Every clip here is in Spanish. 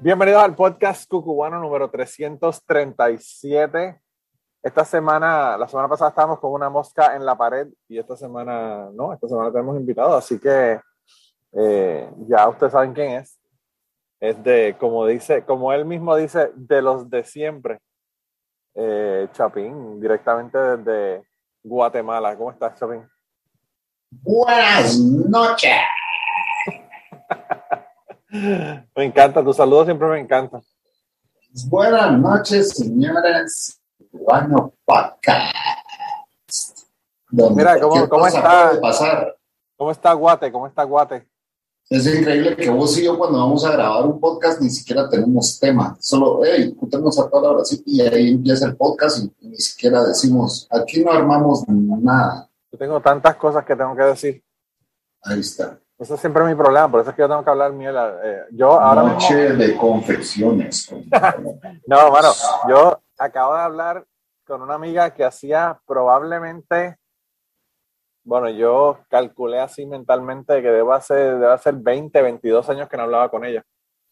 Bienvenidos al podcast cucubano número 337. Esta semana, la semana pasada estábamos con una mosca en la pared y esta semana, no, esta semana tenemos invitado, así que eh, ya ustedes saben quién es. Es de, como dice, como él mismo dice, de los de siempre. Eh, Chapín, directamente desde Guatemala. ¿Cómo estás, Chapín? Buenas noches. Me encanta, tu saludo siempre me encanta. Buenas noches, señores. Bueno, podcast. Mira, ¿cómo, cómo está? ¿Cómo está Guate? ¿Cómo está Guate? Es increíble que vos y yo cuando vamos a grabar un podcast ni siquiera tenemos tema. Solo, hey, juntemos a toda la sí, y ahí empieza el podcast y ni siquiera decimos, aquí no armamos nada. Yo tengo tantas cosas que tengo que decir. Ahí está. Eso es siempre mi problema, por eso es que yo tengo que hablar miel. Eh, yo ahora Noche de confecciones. no, bueno, yo acabo de hablar con una amiga que hacía probablemente, bueno, yo calculé así mentalmente que debe ser, debe ser 20, 22 años que no hablaba con ella.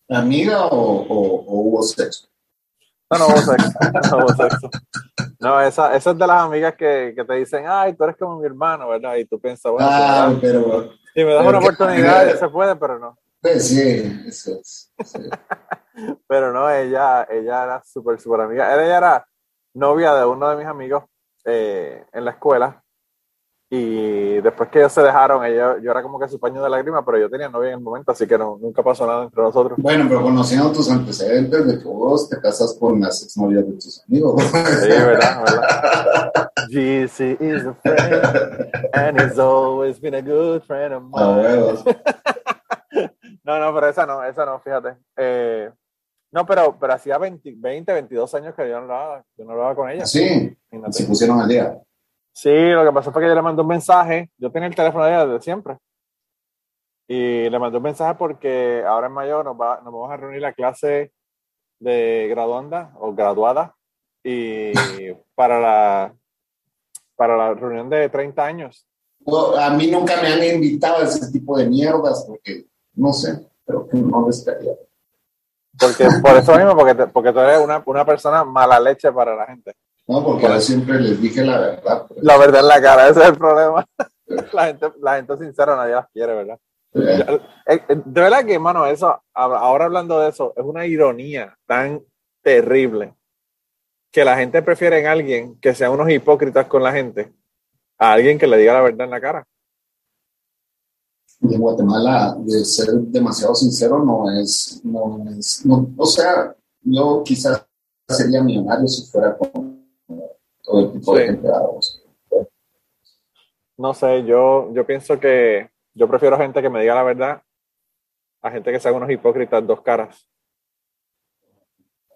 ¿Amiga o, hubo sexo? No, no hubo sexo. No hubo sexo. No, esa, esa es de las amigas que, que, te dicen, ay, tú eres como mi hermano, ¿verdad? Y tú piensas, bueno, ah, pero si me das una oportunidad, ya se puede, pero no. Pues sí, eso es. pero no, ella, ella era súper, súper amiga. Ella era novia de uno de mis amigos eh, en la escuela. Y después que ellos se dejaron, ella, yo era como que su paño de lágrimas, pero yo tenía novia en el momento, así que no, nunca pasó nada entre nosotros. Bueno, pero conociendo tus antecedentes de que vos te casas con las exnovias de tus amigos. Sí, verdad, verdad. GC is a friend, and he's always been a good friend of mine. no, no, pero esa no, esa no, fíjate. Eh, no, pero, pero hacía 20, 20, 22 años que yo no hablaba, yo no hablaba con ella. Sí, se pusieron al día. Sí, lo que pasó fue que yo le mandé un mensaje. Yo tenía el teléfono de ella desde siempre. Y le mandé un mensaje porque ahora en mayo nos, va, nos vamos a reunir la clase de graduanda o graduada y para la, para la reunión de 30 años. a mí nunca me han invitado a ese tipo de mierdas porque, no sé, pero que no les Porque, por eso mismo, porque, porque tú eres una, una persona mala leche para la gente. No, porque yo siempre les dije la verdad. Pues. La verdad en la cara, ese es el problema. la, gente, la gente sincera nadie las quiere, ¿verdad? Eh, eh, de verdad que, hermano, eso, ahora hablando de eso, es una ironía tan terrible que la gente prefiere en alguien que sean unos hipócritas con la gente a alguien que le diga la verdad en la cara. en Guatemala, de ser demasiado sincero, no es, no es, o sea, yo quizás sería millonario si fuera con todo el tipo de empleados. No sé, yo, yo pienso que yo prefiero gente que me diga la verdad a gente que sea unos hipócritas dos caras.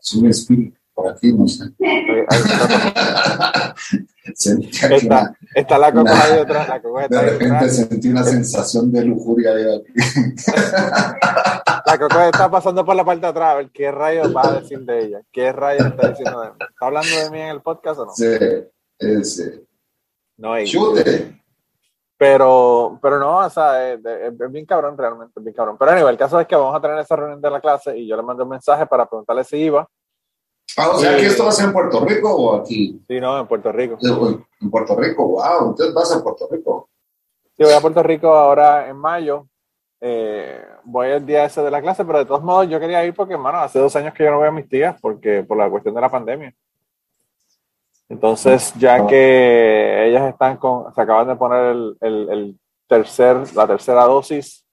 Es un espíritu por aquí, no sé. está, está, la coca ahí detrás. La coca de repente sentí una sensación de lujuria. la coca está pasando por la parte de atrás a ver qué rayos va a decir de ella. ¿Qué rayos está diciendo de mí? ¿Está hablando de mí en el podcast o no? Sí, sí. No, hay. Chute. Pero, pero no, o sea, es, bien cabrón realmente, es bien cabrón. Pero anyway, el caso es que vamos a tener esa reunión de la clase y yo le mandé un mensaje para preguntarle si iba Ah, o sea, que esto va a ser en Puerto Rico o aquí? Sí, no, en Puerto Rico. En Puerto Rico, wow, entonces vas a Puerto Rico. Sí, voy a Puerto Rico ahora en mayo. Eh, voy el día ese de la clase, pero de todos modos yo quería ir porque, hermano, hace dos años que yo no voy a mis tías porque por la cuestión de la pandemia. Entonces, ya ah. que ellas están con, se acaban de poner el, el, el tercer, la tercera dosis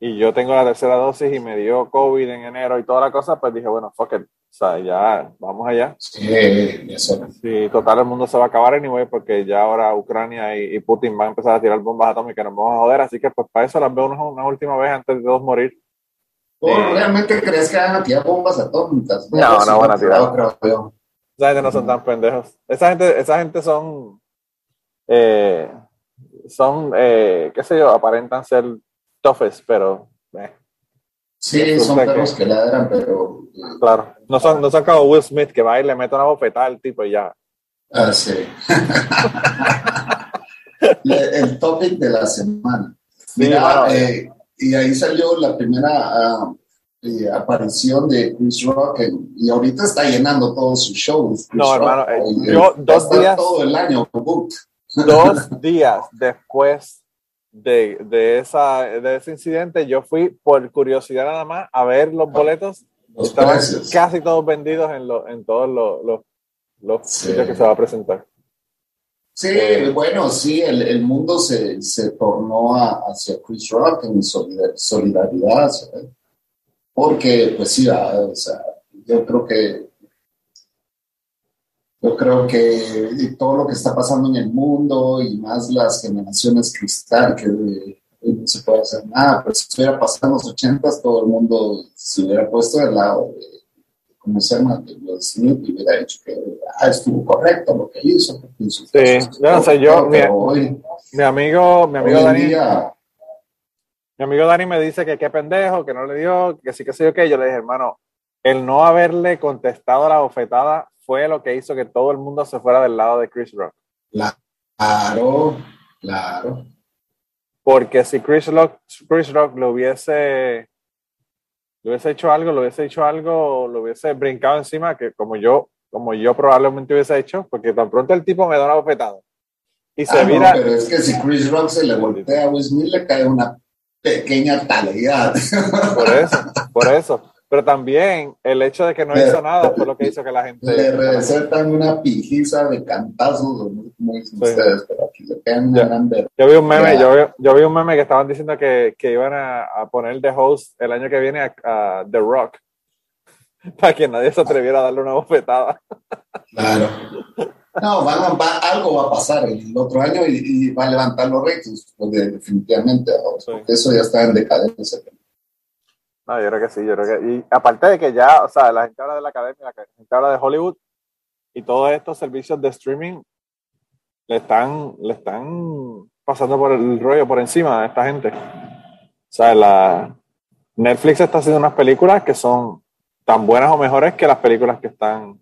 y yo tengo la tercera dosis y me dio COVID en enero y toda la cosa, pues dije, bueno, fuck it. O sea, ya, vamos allá. Sí, eso. Sí, total, el mundo se va a acabar anyway, porque ya ahora Ucrania y, Putin van a empezar a tirar bombas atómicas, nos vamos a joder, así que pues para eso las veo una, última vez antes de dos morir. ¿O realmente crees que van a tirar bombas atómicas? No, no van a tirar. Esa gente no son tan pendejos. Esa gente, esa gente son, eh, son, eh, qué sé yo, aparentan ser toughest, pero... Eh. Sí, son perros que, ladran, pero... Claro, no son, no son como Will Smith que va y le mete una bofetada al tipo y ya. Ah, sí. el topic de la semana. Mira, eh, y ahí salió la primera ah, eh, aparición de Chris Rock y ahorita está llenando todos sus shows. no, hermano, eh, yo dos días. Todo el año Dos días después de, de, esa, de ese incidente, yo fui por curiosidad nada más a ver los boletos. Estaban casi todos vendidos en, lo, en todos los, los, los sitios que se va a presentar. Sí, bueno, sí, el, el mundo se, se tornó hacia Chris Rock en solidaridad, porque pues sí, o sea, yo creo que yo creo que todo lo que está pasando en el mundo y más las generaciones cristal, que no se puede hacer nada, pero si estuviera pasando en los ochentas, todo el mundo se hubiera puesto del lado de como se llama, y hubiera dicho que ah, estuvo correcto lo que hizo. sí, yo no sé, yo, mi, mi, amigo, mi amigo Dani, mi amigo Dani me dice que qué pendejo, que no le dio, que sí que yo qué, yo le dije, hermano, el no haberle contestado la bofetada fue lo que hizo que todo el mundo se fuera del lado de Chris Rock. Claro, claro. Porque si Chris Rock, Chris Rock lo hubiese lo hubiese hecho algo, lo hubiese hecho algo, lo hubiese brincado encima, que como yo, como yo probablemente hubiese hecho, porque tan pronto el tipo me da una bofetada. Y se ah, mira. pero es que si Chris Rock se le voltea a Will Smith, le cae una pequeña talidad. Por eso, por eso. Pero también el hecho de que no hizo nada fue lo que hizo que la gente. Le recetan una pijiza de cantazos, como dicen ustedes, pero aquí le pegan gran Yo vi un meme, yo vi, yo vi, un meme que estaban diciendo que, que iban a, a, poner de host el año que viene a, The Rock. Para que nadie se atreviera a darle una bofetada. Claro. No, van a, algo va a pasar el otro año y, va a levantar los ratings, definitivamente, porque eso ya está en decadencia. No, yo creo que sí, yo creo que. Y aparte de que ya, o sea, la gente habla de la academia, la gente habla de Hollywood y todos estos servicios de streaming le están, le están pasando por el rollo por encima a esta gente. O sea, la Netflix está haciendo unas películas que son tan buenas o mejores que las películas que están.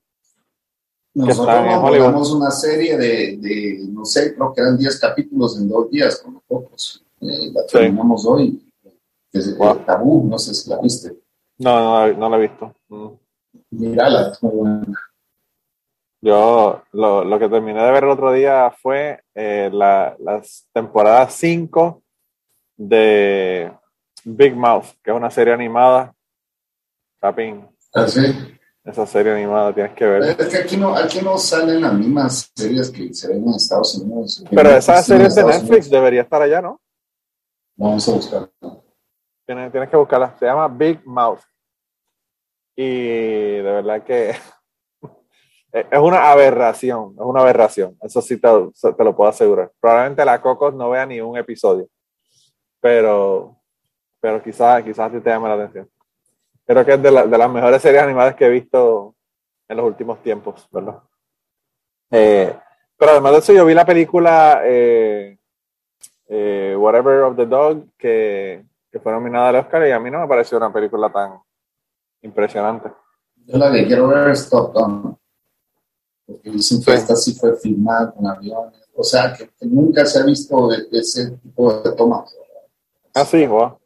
Nosotros están una serie de, de, no sé, creo que eran 10 capítulos en dos días, con pocos. Eh, la terminamos hoy Tabú, no sé si la viste. No, no, no la he visto. Mm. Mírala. Yo lo, lo, que terminé de ver el otro día fue eh, la, las temporadas 5 de Big Mouth, que es una serie animada. ¿Ah, sí? Esa serie animada tienes que ver. Es que aquí no, aquí no salen las mismas series que se ven en Estados Unidos. Pero esa serie de Netflix debería estar allá, ¿no? Vamos a buscar. Tienes, que buscarla. Se llama Big Mouth. Y de verdad que es una aberración. Es una aberración. Eso sí te, te, lo puedo asegurar. Probablemente la Cocos no vea ni un episodio. Pero, pero quizás quizás sí te llame la atención. Creo que es de, de, las mejores series animadas que he visto en los últimos tiempos, ¿verdad? Eh, pero además de eso, yo vi la película eh, eh, Whatever of the Dog, que que fue nominada al Oscar y a mí no me pareció una película tan impresionante. Yo la que quiero ver es Top Gun, porque dicen que esta sí fue filmada con aviones, o sea, que, nunca se ha visto ese tipo de tomas. Ah, sí, wow.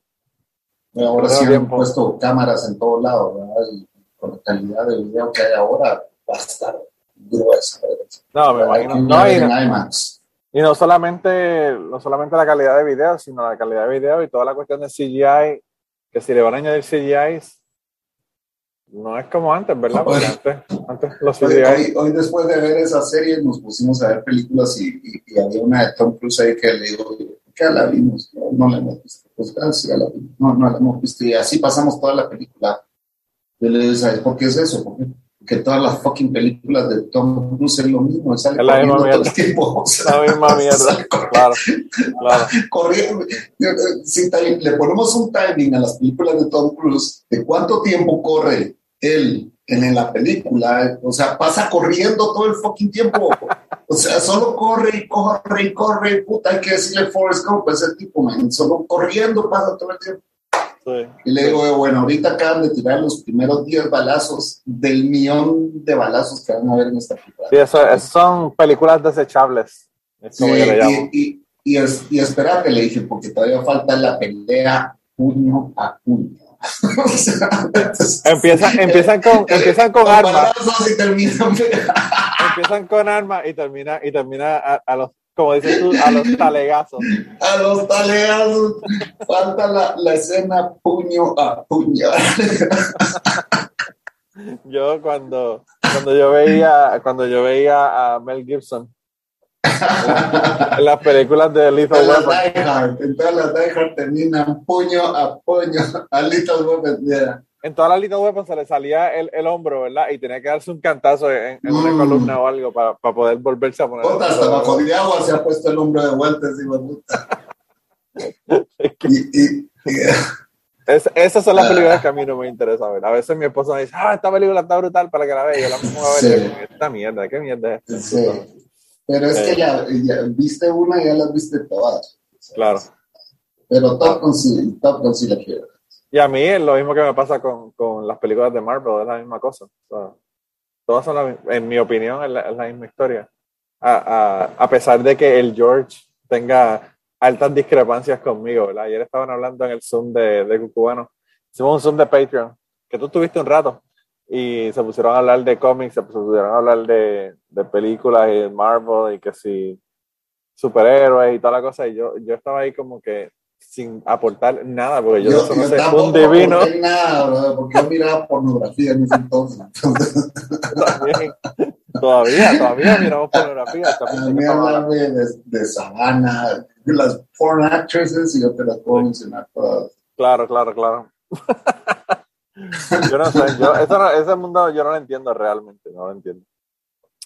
ahora sí han puesto cámaras en todos lados, ¿verdad? Y con la calidad de video que hay ahora, va a estar gruesa. No, me imagino. No, en IMAX. Y no solamente, no solamente la calidad de video, sino la calidad de video y toda la cuestión de CGI, que si le van a añadir CGI, no es como antes, ¿verdad? Porque antes, antes los CGI... Hoy, después de ver esa serie nos pusimos a ver películas y, y, había una de Tom Cruise ahí que le digo, ¿qué la vimos? No, la hemos visto. Pues gracias, la No, no la hemos visto. Y así pasamos toda la película. Yo le digo, ¿sabes por qué es eso? ¿Por qué? Que todas las fucking películas de Tom Cruise es lo mismo, sale corriendo todo mierda. el tiempo. o sea, La misma mierda. Claro, claro. corriendo. Time- le ponemos un timing a las películas de Tom Cruise, de cuánto tiempo corre él en, la película, o sea, pasa corriendo todo el fucking tiempo. O sea, solo corre y corre y corre, puta, hay que decirle Forrest Gump, ese tipo, man, solo corriendo pasa todo el tiempo. Sí. Y le digo, bueno, ahorita acaban de tirar los primeros 10 balazos del millón de balazos que van a ver en esta película. Sí, eso, eso son películas desechables. Es como Sí, yo le llamo. y, y, y, es- y espérate, le dije, porque todavía falta la pelea puño a puño. O sea, entonces, Empiezan, empiezan con, empiezan con con armas, balazos y terminan empiezan con armas y termina, y termina a, a los, como dices tú, a los talegazos. a los taleazos. Falta la, la escena puño a puño. Yo cuando, cuando yo veía, cuando yo veía a Mel Gibson en, la- en las películas de Lethal Weapon, en todas las Die Hard terminan puño a puño a Little Weapon. En todas las Lethal Weapon se le salía el, el hombro, ¿verdad? Y tenía que darse un cantazo en, en una Mm. columna o algo para, para poder volverse a poner. Puta, hasta bajo de agua se ha puesto el hombre de vuelta. Y, y, y- Es- esas son las Ah. películas que a mí no me interesa ver. A veces mi esposa me dice, ah, esta película está brutal para que la vea. Y yo la pongo a ver. Sí. y yo, Esta mierda, ¿qué mierda es esta? Sí. Pero es que ya, ya viste una y ya las viste todas. Claro. Pero Top Gun sí, Top Gun sí la quiero. Y a mí es lo mismo que me pasa con, con las películas de Marvel, es la misma cosa. O sea, todas son, la en mi opinión, es la, es la misma historia. A, a, a pesar de que el George tenga altas discrepancias conmigo, ¿verdad? Ayer estaban hablando en el Zoom de, de Cucubano. Hicimos un Zoom de Patreon, que tú tuviste un rato, y se pusieron a hablar de cómics, se pusieron a hablar de, de películas y de Marvel, y que si superhéroes y toda la cosa, y yo, yo estaba ahí como que sin aportar nada, porque yo, Yo, no sé, no yo sé, un divino. aporté nada, bro, porque yo miraba pornografía en ese entonces. También. Todavía, todavía miramos pornografía. estaba- hablarme de, de Savannah, de las porn actresses, y yo te las puedo mencionar todas. Claro, claro, claro. yo no sé, yo, eso no- ese mundo yo no lo entiendo realmente, no lo entiendo.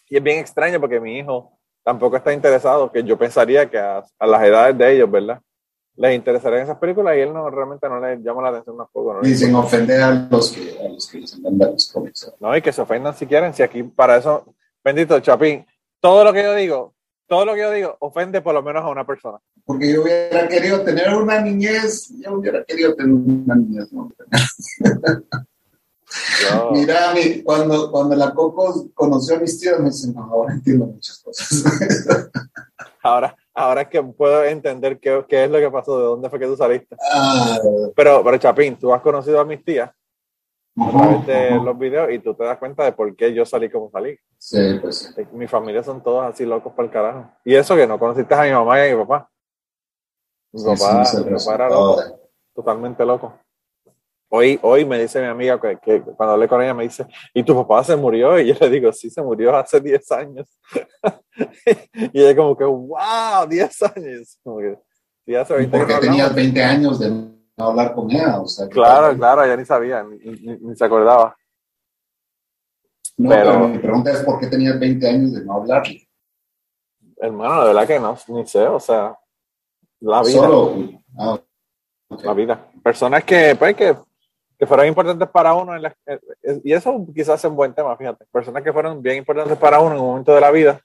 Y es bien extraño porque mi hijo tampoco está interesado, que yo pensaría que a, a las edades de ellos, ¿verdad? Les interesarían esas películas y él no realmente no le llama la atención tampoco. ¿no? Y sin ofender a los que, a los que les encantan los cómics. No, y que se ofendan si quieren, si aquí para eso, bendito Chapín, todo lo que yo digo, todo lo que yo digo ofende por lo menos a una persona. Porque yo hubiera querido tener una niñez, yo hubiera querido tener una niñez. ¿no? Yo- Mira, mi, cuando, cuando la Coco conoció a mis tíos, me dice, no, ahora entiendo muchas cosas. ahora, ahora es que puedo entender qué, qué es lo que pasó, de dónde fue que tú saliste. Ah, Pero, pero Chapín, tú has conocido a mis tías a través de los videos y tú te das cuenta de por qué yo salí como salí. Sí, pues sí. Eh, Mi familia son todos así locos para el carajo. Y eso que no conociste a mi mamá y a mi papá. Mi Sí, papá, mi sí, papá era loco, totalmente loco. Hoy, hoy me dice mi amiga que, que cuando hablé con ella me dice, ¿y tu papá se murió? Y yo le digo, sí, se murió hace 10 años. y ella como que, wow, 10 años. Como que, sí, hace 20 Porque tenías hablamos. 20 años de no hablar con ella. O sea, que- Claro, claro, ella ni sabía, ni, ni- ni se acordaba. No, pero- pero mi pregunta es: ¿por qué tenías 20 años de no hablarle? Hermano, de verdad que no, ni sé, o sea, la vida. Solo. Ah, ok. la vida. Personas que, pues, que, que fueron importantes para uno, en la- eh, eh, y eso quizás es un buen tema, fíjate. Personas que fueron bien importantes para uno en un momento de la vida,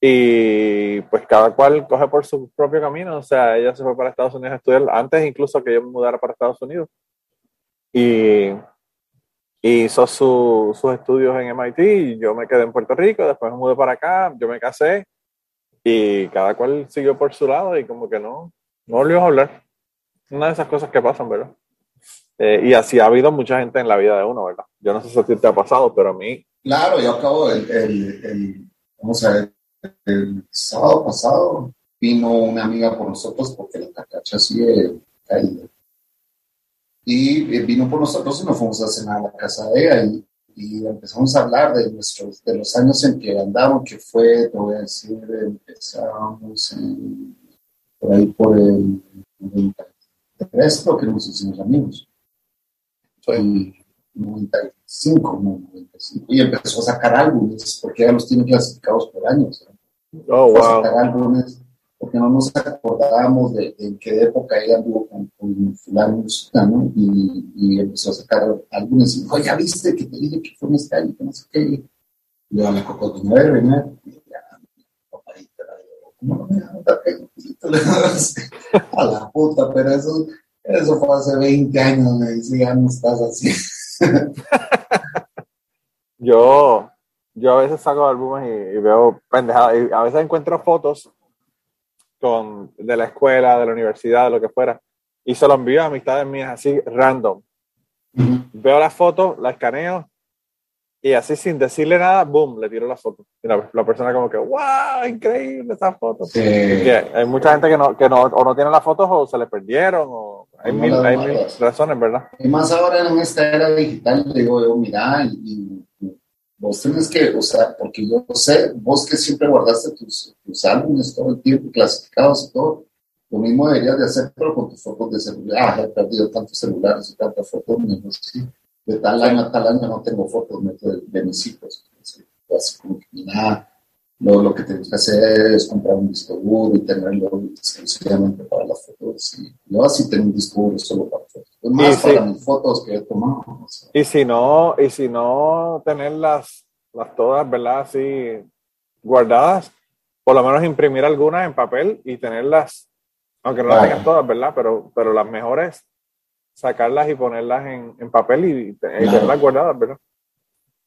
y pues cada cual coge por su propio camino. O sea, ella se fue para Estados Unidos a estudiar antes incluso que yo me mudara para Estados Unidos. Y, y hizo su- sus estudios en MIT, y yo me quedé en Puerto Rico, después me mudé para acá, yo me casé, y cada cual siguió por su lado, y como que no, no volvimos a hablar una de esas cosas que pasan, ¿verdad? Eh, y así ha habido mucha gente en la vida de uno, ¿verdad? Yo no sé si a ti te ha pasado, pero a mí, Claro, yo acabo el, el, el- vamos a ver, el sábado pasado vino una amiga por nosotros porque la cacacha sigue caída. Y eh, vino por nosotros y nos fuimos a cenar a la casa de ella y, y empezamos a hablar de nuestros, de los años en que andamos, que fue, te voy a decir, empezamos en, por ahí por el 93, creo que nos hicimos amigos. Y, 95, 95, y empezó a sacar álbumes, porque ya los tiene clasificados por años. Oh, wow. A sacar álbumes porque no nos acordábamos de, en qué época ella anduvo con, con fulano ¿no? Y, y, empezó a sacar álbumes y dijo, ya viste que te dije que fue un este que no sé qué. Y yo a la coco, a ver, ven, ¿cómo no a la puta, pero eso, eso fue hace 20 años, me no estás así. yo, yo a veces saco álbumes y, y veo pendejadas, y a veces encuentro fotos con, de la escuela, de la universidad, de lo que fuera, y se lo envío a amistades mías así random. Veo la foto, la escaneo y así sin decirle nada, boom, le tiro la foto. Y la, persona como que, wow, increíble esa foto. hay mucha gente que no, que no, o no tiene las fotos o se le perdieron o hay, mil, hay mil, razones, ¿verdad? Y más ahora en esta era digital, digo yo, mira, y, vos tenés que, o sea, porque yo sé, vos que siempre guardaste tus, tus álbumes todo el tiempo, clasificados y todo, lo mismo deberías de hacer, pero con tus fotos de celular. Ah, he perdido tantos celulares y tantas fotos, mejor sí de tal año a tal año no tengo fotos de, mis hijos. Así como que nada, lo, lo que tengo que hacer es comprar un disco duro y tenerlo exclusivamente para las fotos. Y yo así tengo un disco duro solo para fotos. más para mis fotos que he tomado. Y si no, y si no tenerlas las todas, ¿verdad? Así guardadas, por lo menos imprimir algunas en papel y tenerlas, aunque no las tengas todas, ¿verdad? Pero, pero las mejores sacarlas y ponerlas en, en papel y, tenerlas guardadas, ¿verdad?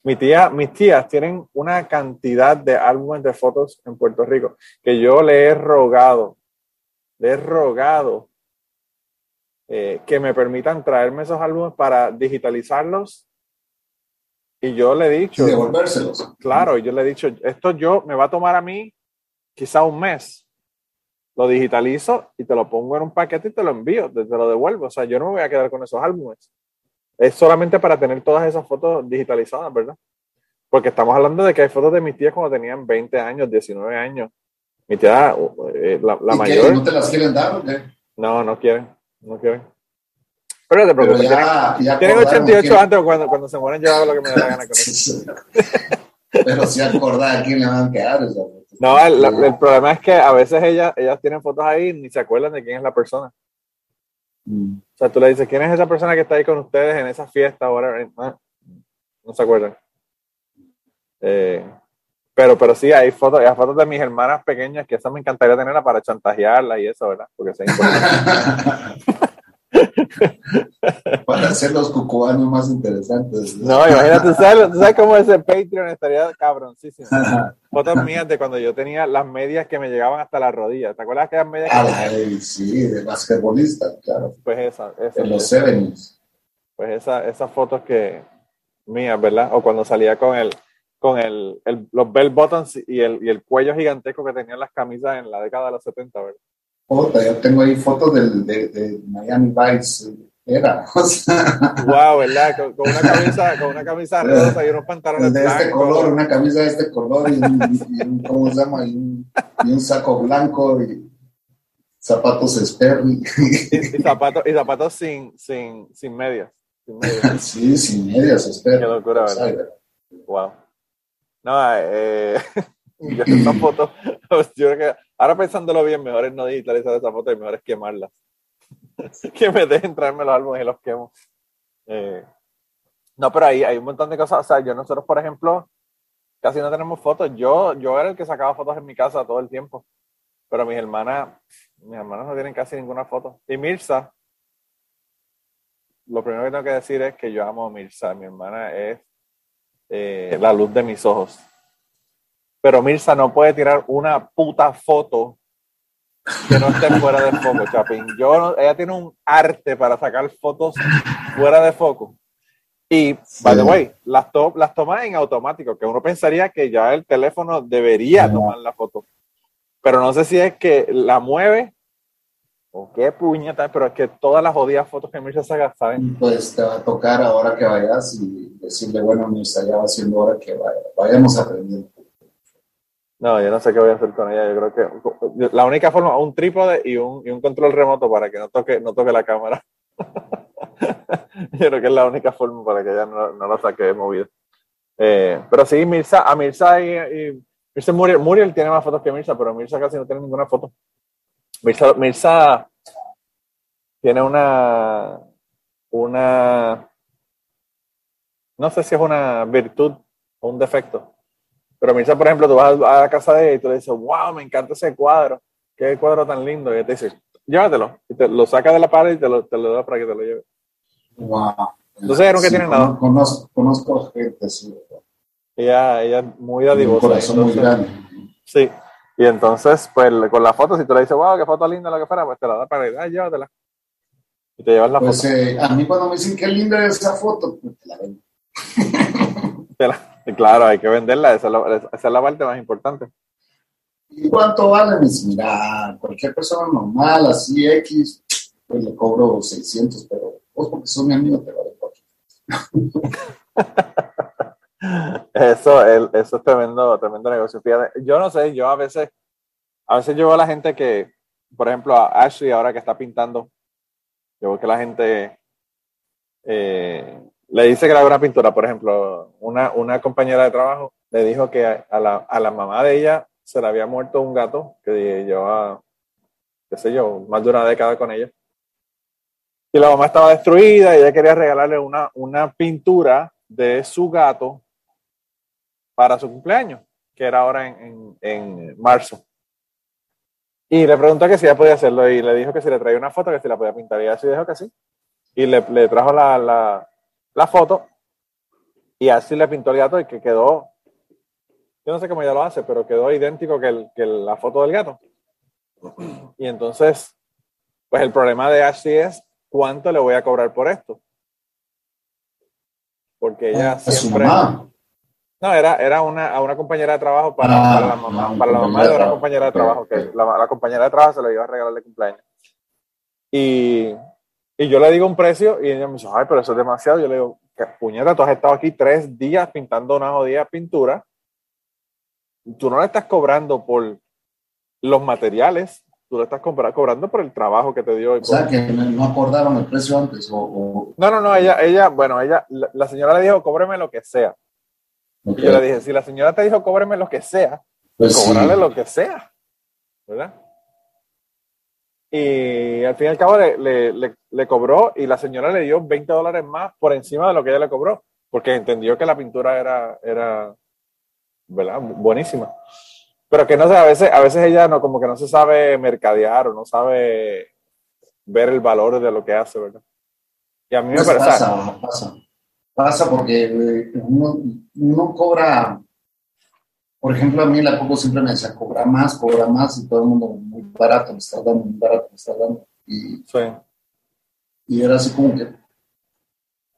Mi tía, mis tías tienen una cantidad de álbumes de fotos en Puerto Rico que yo le he rogado, le he rogado eh, que me permitan traerme esos álbumes para digitalizarlos. Y yo le he dicho. Y devolvérselos. Claro, yo le he dicho, esto yo me va a tomar a mí quizá un mes lo digitalizo y te lo pongo en un paquete y te lo envío, te, lo devuelvo. O sea, yo no me voy a quedar con esos álbumes. Es solamente para tener todas esas fotos digitalizadas, ¿verdad? Porque estamos hablando de que hay fotos de mis tías cuando tenían 20 años, 19 años. Mi tía, eh, la, la mayor. ¿No te las quieren dar o qué? No, no quieren, no quieren. Pero te preocupes, tienen, 88 antes cuando, cuando se mueren yo hago lo que me da la gana con. Pero si acordar a quién le van a quedar. No, el, problema es que a veces ellas, ellas tienen fotos ahí y ni se acuerdan de quién es la persona. Mm. O sea, tú le dices, ¿quién es esa persona que está ahí con ustedes en esa fiesta? Ahora no se acuerdan. Eh, pero, pero sí, hay fotos, hay fotos de mis hermanas pequeñas que eso me encantaría tenerla para chantajearla y eso, ¿verdad? Porque es importante. Para hacer los cucubanos más interesantes. No, imagínate, ¿sabes, ¿sabes cómo ese Patreon estaría cabroncísimo? Fotos mías de cuando yo tenía las medias que me llegaban hasta las rodillas. ¿Te acuerdas que eran medias? Ay, sí, de basquetbolista, claro. Pues esa. esa en los Sevens. Pues esa, esas fotos que mías, ¿verdad? O cuando salía con el con el, el, los bell buttons y el, y el cuello gigantesco que tenían las camisas en la década de los 70, ¿verdad? Yo tengo ahí fotos del, de, Miami Vice. Era, Wow, ¿verdad? Con, una camisa, con una camisa rosa y unos pantalones de este color, una camisa de este color y un, ¿cómo se llama? Y un, y un, saco blanco y zapatos Sperry. Y, zapatos, y zapatos sin, sin, sin medias. Sin medias. Sí, sin medias, Sperry. Qué locura, ¿verdad? Wow. No, eh, esa foto, yo creo que Ahora pensándolo bien, mejor es no digitalizar esa foto y mejor es quemarlas. que me dejen traerme los álbumes y los quemo. Eh, no, pero ahí hay un montón de cosas. O sea, yo nosotros, por ejemplo, casi no tenemos fotos. Yo, yo era el que sacaba fotos en mi casa todo el tiempo. Pero mis hermanas, mis hermanas no tienen casi ninguna foto. Y Mirza, lo primero que tengo que decir es que yo amo a Mirza. Mi hermana es eh, la luz de mis ojos pero Mirza no puede tirar una puta foto que no esté fuera de foco, Chapín. Yo, ella tiene un arte para sacar fotos fuera de foco. Y, by the way, las, las toma en automático, que uno pensaría que ya el teléfono debería tomar la foto. Pero no sé si es que la mueve o qué puñeta, pero es que todas las jodidas fotos que Mirza saca, ¿saben? Pues te va a tocar ahora que vayas y decirle, bueno, Mirza, ya va siendo hora que vaya, vayamos aprendiendo. No, yo no sé qué voy a hacer con ella. Yo creo que la única forma, un trípode y un, y un control remoto para que no toque, no toque la cámara. Yo creo que es la única forma para que ella no, no lo saque de movida. Eh, pero sí, Mirza, a Mirza y, y Muriel, Muriel tiene más fotos que Mirza, pero Mirza casi no tiene ninguna foto. Mirza, Mirza tiene una, una, no sé si es una virtud o un defecto, pero Mirza, por ejemplo, tú vas a la casa de ella y tú le dices, wow, me encanta ese cuadro, qué cuadro tan lindo, y ella te dice, llévatelo, y te lo saca de la pared y te lo, te lo da para que te lo lleve. Wow. Entonces nunca tiene nada. Conozco, conozco gente, sí. Ella, ella es muy dadivosa. Un corazón muy grande. Sí. Y entonces, pues con la foto, si tú le dices, wow, qué foto linda, lo que fuera, pues te la da para ir, ah, llévatela. Y te llevas la Pues foto. eh, a mí cuando me dicen qué linda es esa foto, pues te la vendo. Te la- y claro, hay que venderla, esa es, la, esa es la parte más importante. ¿Y cuánto vale? Dice, mira, cualquier persona normal, así X, pues le cobro 600, pero vos porque sos mi amigo te vale 4. Eso, el- eso es tremendo, tremendo negocio. Fíjate, yo no sé, yo a veces, a veces yo veo a la gente que, por ejemplo, a Ashley ahora que está pintando, yo veo que la gente eh, le dice que le haga una pintura, por ejemplo, una, una compañera de trabajo le dijo que a, la, a la mamá de ella se le había muerto un gato que llevaba, qué sé yo, más de una década con ella. Y la mamá estaba destruida y ella quería regalarle una, una pintura de su gato para su cumpleaños, que era ahora en, en, en marzo. Y le preguntó que si ella podía hacerlo y le dijo que si le traía una foto, que si la podía pintar. Y ella sí dijo que sí. Y le, le trajo la, la, la foto y así le pintó el gato y que quedó, yo no sé cómo ella lo hace, pero quedó idéntico que, el, que la foto del gato. Y entonces, pues el problema de Ashley es cuánto le voy a cobrar por esto. Porque ella A su siempre... No, era, era una, a una compañera de trabajo para, Ah, para la mamá, una para la mamá de una compañera de trabajo. trabajo, que la, la compañera de trabajo se lo iba a regalar de cumpleaños. Y, y yo le digo un precio y ella me dice, ay, pero eso es demasiado. Yo le digo, ¿qué puñeta? Tú has estado aquí tres días pintando una jodida pintura. Tú no le estás cobrando por los materiales, tú le estás cobra- cobrando por el trabajo que te dio. O sea que no acordaron el precio antes. O, o- No, no, no, ella, ella, bueno, ella, la, la señora le dijo, cóbreme lo que sea. ok. Y yo le dije, si la señora te dijo, cóbreme lo que sea, Pues sí. cobrarle lo que sea, ¿verdad? Y al fin y al cabo le, le- le- le cobró y la señora le dio 20 dólares más por encima de lo que ella le cobró, porque entendió que la pintura era, era ¿verdad? Buenísima. Pero que no sé, a veces, a veces ella no, como que no se sabe mercadear o no sabe ver el valor de lo que hace, ¿verdad? Y a mí me Pues parece, pasa, pasa. Pasa porque eh, uno, uno cobra, por ejemplo, a mí la Coco siempre me decía, cobra más, cobra más, y todo el mundo muy barato, me está dando, muy barato, me está dando. Y, sí. y era así como que,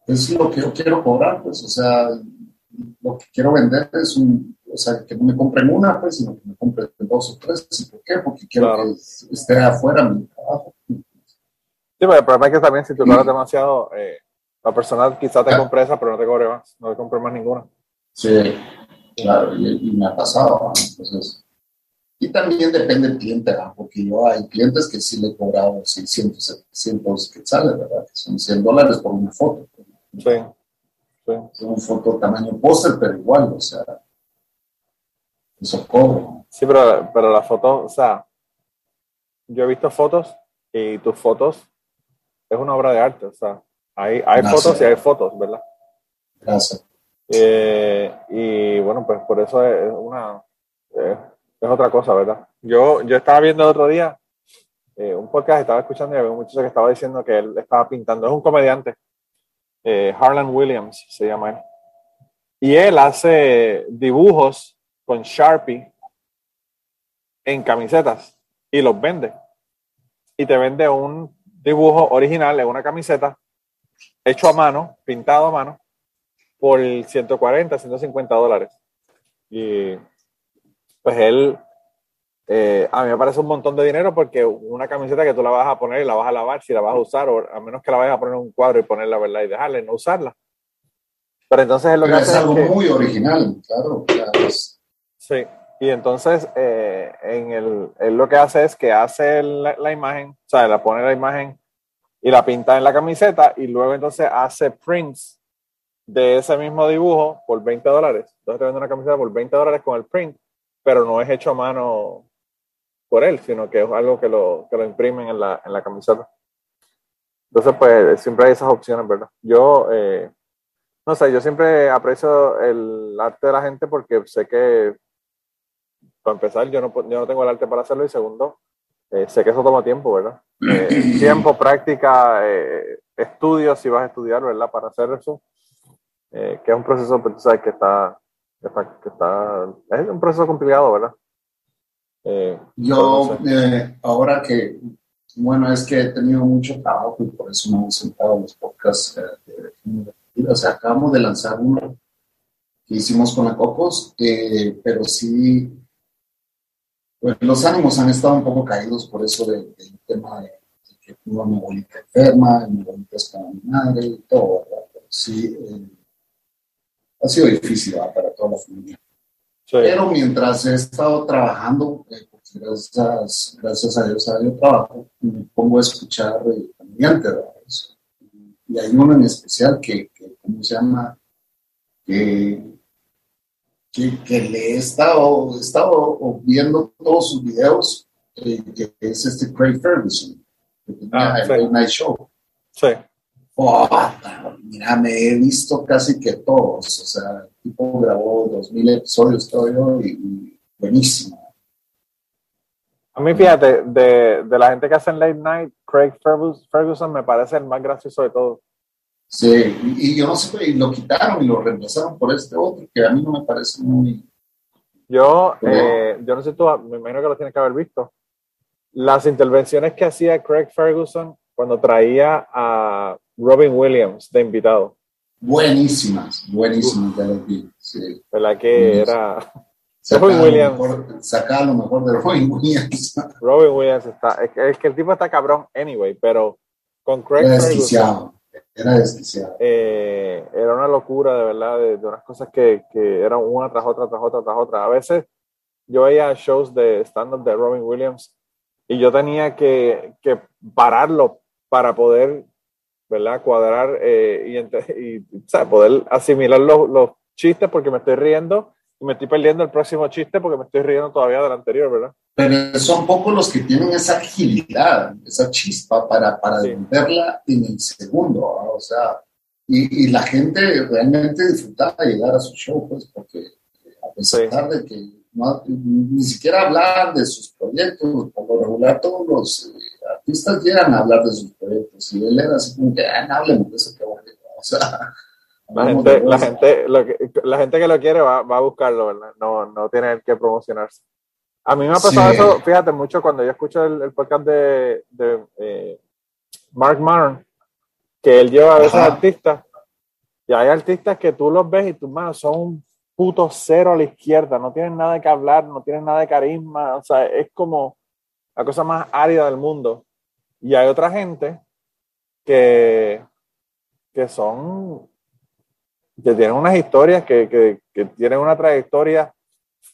es lo que yo quiero cobrar, pues, o sea, lo que quiero vender es un, o sea, que no me compren una, pues, sino que me compren dos o tres. ¿Y por qué? Porque quiero Claro. que esté afuera mi trabajo. Sí, pero el problema es que también si tú cobras demasiado, eh, la persona quizá te compre esa, pero no te cobre más, no te compre más ninguna. Sí, claro, y, y me ha pasado. ¿no? Entonces, y también depende del cliente, ¿verdad? porque yo hay clientes que sí le he cobrado 600, 700 quetzales, ¿verdad? Que son 100 dólares por una foto. Sí, sí. Es una foto tamaño póster, pero igual, o sea, eso cobro. Sí, pero, pero las fotos, o sea, yo he visto fotos y tus fotos es una obra de arte, o sea, hay, hay Gracias. fotos y hay fotos, ¿verdad? Gracias. Eh, y bueno, pues por eso es una, es otra cosa, ¿verdad? Yo, yo estaba viendo el otro día eh, un podcast, estaba escuchando y había un muchacho que estaba diciendo que él estaba pintando, es un comediante, eh, Harlan Williams se llama él, y él hace dibujos con Sharpie en camisetas y los vende. Y te vende un dibujo original en una camiseta hecho a mano, pintado a mano, por 140, 150 dólares. Y pues él, eh, a mí me parece un montón de dinero porque una camiseta que tú la vas a poner y la vas a lavar, si la vas a usar, o a menos que la vayas a poner en un cuadro y ponerla, ¿verdad? Y dejarla y no usarla. Pero entonces es lo Pero que es algo que- muy original, claro. claro, es- Sí, y entonces eh, en el, él lo que hace es que hace la, la imagen, o sea, la pone la imagen y la pinta en la camiseta y luego entonces hace prints de ese mismo dibujo por 20 dólares. Entonces te vende una camiseta por 20 dólares con el print, pero no es hecho a mano por él, sino que es algo que lo, que lo imprimen en la, en la camiseta. Entonces, pues siempre hay esas opciones, ¿verdad? Yo, eh, no sé, yo siempre aprecio el arte de la gente porque sé que, para empezar, yo no, yo no tengo el arte para hacerlo y segundo, eh, sé que eso toma tiempo, ¿verdad? Eh, tiempo, práctica, estudios, si vas a estudiar, ¿verdad? Para hacer eso, que es un proceso, pues, tú sabes que está, que está, que está, es un proceso complicado, ¿verdad? yo, ahora que bueno, es que he tenido mucho trabajo y por eso me he sentado en los podcasts eh, de, O sea, acabamos de lanzar uno que hicimos con la Cocos, eh, pero sí, pues, los ánimos han estado un poco caídos por eso del tema de, que tuvo mi abuelita enferma, mi abuelita es con mi madre y todo, Pero sí, eh, ha sido difícil para toda la familia. Pero mientras he estado trabajando, gracias, gracias a Dios hay trabajo, me pongo a escuchar eh, cambiantes, Y hay uno en especial que, que ¿cómo se llama? Que, que, le he estado, he estado viendo todos sus videos, eh, que es este Craig Ferguson, que tenía ah, el Night Show. Sí. Oh, mira, me he visto casi que todos, o sea, el tipo grabó 2000 episodios todo y, y buenísimo. A mí, fíjate, de, de, la gente que hace en Late Night, Craig Ferguson me parece el más gracioso de todos. Sí, y, yo no sé, y lo quitaron y lo reemplazaron por este otro, que a mí no me parece muy... Yo, eh, yo no sé tú, me imagino que lo tienes que haber visto. Las intervenciones que hacía Craig Ferguson cuando traía a Robin Williams de invitado. Buenísimas, buenísimas, ya lo vi. Sí. ¿Verdad que era Robin Williams. Saca lo mejor de Robin Williams. Robin Williams está. Es que, el tipo está cabrón, anyway, pero con Craig Era desquiciado. Era desquiciado. Eh, era una locura, de verdad, de, unas cosas que, que, eran una tras otra, tras otra, tras otra. A veces yo veía shows de stand-up de Robin Williams y yo tenía que, que pararlo para poder, ¿verdad? Cuadrar eh, y, y poder asimilar los, los chistes porque me estoy riendo me estoy perdiendo el próximo chiste porque me estoy riendo todavía del anterior, ¿verdad? Pero son pocos los que tienen esa agilidad, esa chispa para, para en el segundo, o sea, y, la gente realmente disfrutaba llegar a su show, pues, porque a pesar de que ni siquiera hablar de sus proyectos, por lo regular todos los eh, artistas llegan a hablar de sus proyectos, y él era así como que, ah, no hablemos de eso, que bueno, o sea la gente, la gente, lo que, la gente que lo quiere va, va, a buscarlo, ¿verdad? No, no tiene que promocionarse. A mí me ha pasado eso, fíjate, mucho cuando yo escucho el, podcast de, de eh, Mark Maron, que él lleva a esos artistas, y hay artistas que tú los ves y tus manos son un puto cero a la izquierda, no tienen nada que hablar, no tienen nada de carisma, o sea, es como la cosa más árida del mundo. Y hay otra gente que, que son que tienen unas historias, que, que, que, tienen una trayectoria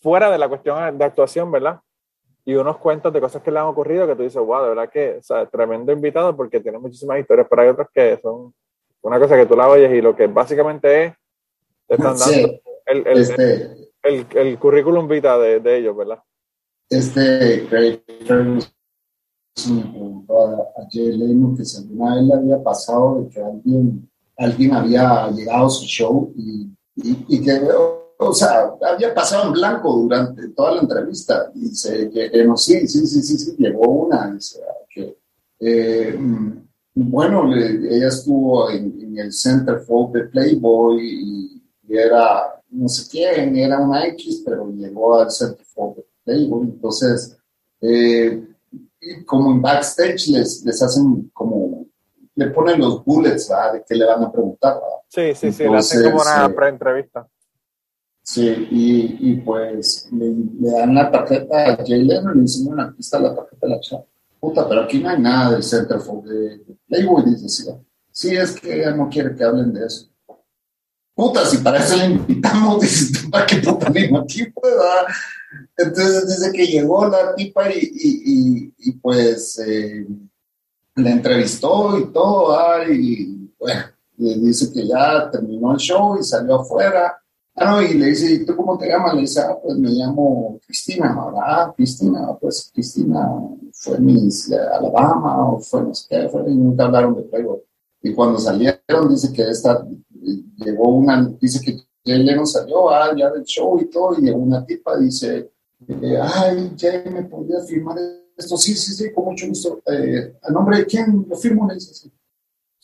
fuera de la cuestión de actuación, ¿verdad? Y unos cuentos de cosas que le han ocurrido que tú dices, wow, de verdad que, o sea, tremendo invitado porque tiene muchísimas historias, pero hay otras que son una cosa que tú la oyes y lo que básicamente es, te están dando el, el, este, el, el, currículum vita de, de, ellos, ¿verdad? Este Craig Ferguson a Jay Leno que si alguna vez le había pasado de que alguien alguien había llegado a su show y, y, que, o sea, había pasado en blanco durante toda la entrevista. Y dice que, no, sí, sí, sí, sí, sí, llegó una. Dice, que, eh, bueno, ella estuvo en, el Centerfold de Playboy y, era, no sé quién, era una X, pero llegó al Centerfold de Playboy. Entonces, eh, como en backstage les, les hacen como le ponen los bullets, ¿verdad? De qué le van a preguntar, ¿verdad? Sí, sí, sí, le hacen como una eh, pre-entrevista. Sí, y, y pues le, dan la tarjeta a Jay Leno y le dicen, bueno, aquí está la tarjeta de la chava. Puta, pero aquí no hay nada del Centerfold de, de Playboy, dice, sí, sí, es que ella no quiere que hablen de eso. Puta, si para eso le invitamos, dice, ¿para qué puta aquí, ¿verdad? Entonces dice que llegó la tipa y, y, pues... Eh, le entrevistó y todo, y bueno, le dice que ya terminó el show y salió afuera. Ah, no, y le dice, ¿y tú cómo te llamas? Le dice, ah, pues me llamo Cristina. Ah, Cristina, pues Cristina fue Miss Alabama o fue no sé qué, fue, y nunca hablaron de Playboy. Y cuando salieron, dice que esta, llegó una, dice que Jay Leno salió ah, ya del show y todo, y una tipa, dice, eh, ay, Jay, ¿me podrías firmar esto? Sí, sí, sí, con mucho gusto. Eh, ¿A nombre de quién lo firmo? Le dice,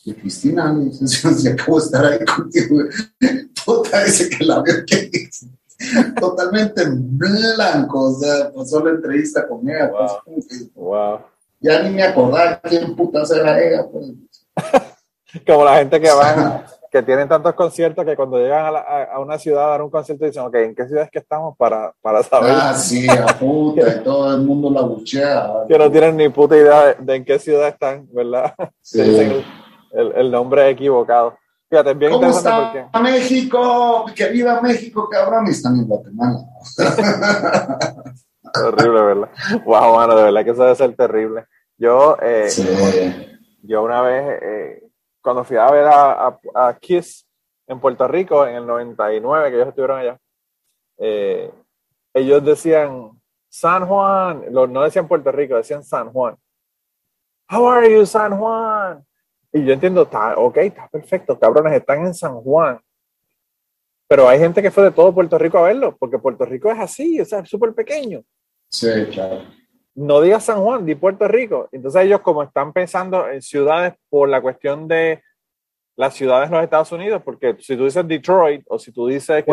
y Cristina, le dice, se acabo de estar ahí contigo. Puta, dice que la veo que totalmente blanco, o sea, pasó la entrevista con ella. Pues, wow. Ya ni me acordaba quién putas era ella, pues. Como la gente que va, que tienen tantos conciertos que cuando llegan a, una ciudad a dar un concierto dicen, ok, ¿en qué ciudad es que estamos para, para saber? Ah, sí, a puta, y todo el mundo la buchea. Que no tienen ni puta idea de, en qué ciudad están, ¿verdad? Sí. el, el, nombre equivocado. Fíjate, bien ¿Cómo está porque... México? Que viva México, cabrón, y están en Guatemala. terrible, ¿verdad? Wow, mano, de verdad que eso debe ser terrible. Yo, eh, yo una vez, eh, cuando fui a ver a, Kiss en Puerto Rico en el 99, que ellos estuvieron allá, eh, ellos decían San Juan, no decían Puerto Rico, decían San Juan. How are you, San Juan? Y yo entiendo, está, ok, está perfecto, cabrones, están en San Juan. Pero hay gente que fue de todo Puerto Rico a verlo, porque Puerto Rico es así, o sea, es súper pequeño. Sí, claro no digas San Juan, di Puerto Rico. Entonces ellos como están pensando en ciudades por la cuestión de las ciudades de los Estados Unidos, porque si tú dices Detroit o si tú dices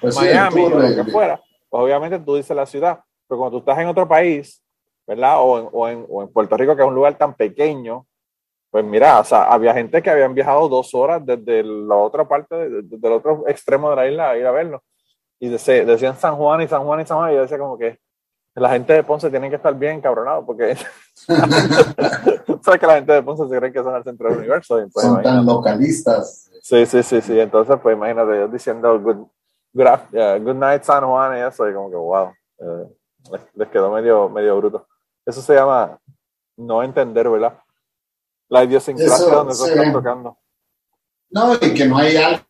pues Miami o lo que fuera, pues obviamente tú dices la ciudad. Pero cuando tú estás en otro país, ¿verdad? O en, o en, o en Puerto Rico, que es un lugar tan pequeño, pues mira, o sea, había gente que habían viajado dos horas desde la otra parte, desde el otro extremo de la isla a ir a verlo. Y decían San Juan y San Juan y San Juan, y yo decía como que, la gente de Ponce tiene que estar bien cabronado porque sabes que la gente de Ponce se cree que son el centro del universo. Pues, son tan localistas. Sí, sí, sí, sí. Entonces, pues imagínate, ellos diciendo good, good, night San Juan y eso, y como que wow, eh, les, quedó medio, medio bruto. Eso se llama no entender, ¿verdad? La idiosincrasia donde se están tocando. No, y que no hay algo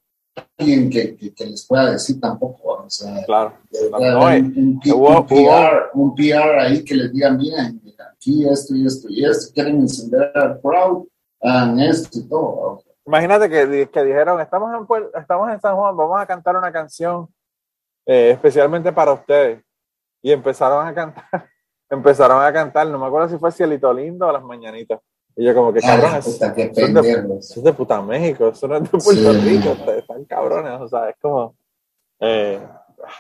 alguien que, que, les pueda decir tampoco. O sea, claro. un, un, PR, un, PR, ahí que les diga, miren, aquí esto y esto y esto, quieren encender al crowd, hagan esto y todo. Imagínate que, que dijeron, estamos en, estamos en San Juan, vamos a cantar una canción eh, especialmente para ustedes. Y empezaron a cantar, empezaron a cantar, no me acuerdo si fue Cielito Lindo o Las Mañanitas. Y yo como que ah, cabrón, eso, es de, puta México, eso no es de Puerto Rico, están cabrones, o sea, es como eh,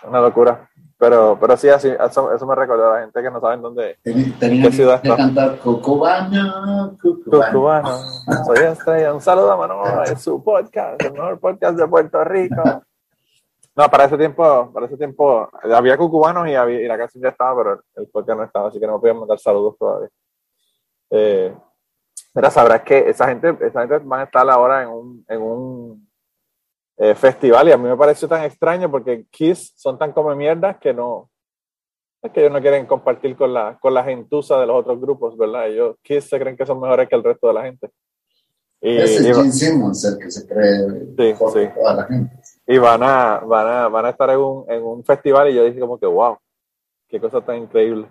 una locura. Pero, pero sí, así, eso, eso, me recordó a la gente que no saben dónde, Tenía qué ciudad que cantar Cucubano, Cucubano. Soy estrella, un saludo a Manolo en su podcast, el mejor podcast de Puerto Rico. No, para ese tiempo, para ese tiempo había cucubanos y, había, y la canción ya estaba, pero el podcast no estaba, así que no me podían mandar saludos todavía. Eh, Mira, sabrás que esa gente, esa gente van a estar ahora en un, en un eh, festival y a mí me pareció tan extraño porque Kiss son tan come mierdas que no, es que ellos no quieren compartir con la, con la gentuza de los otros grupos, ¿verdad? Ellos, Kiss se creen que son mejores que el resto de la gente. Y, Ese es Gene Simmons el que se cree sí, sí. toda la gente. Y van a, van a, van a estar en un, en un festival y yo dije como que, wow, qué cosa tan increíble.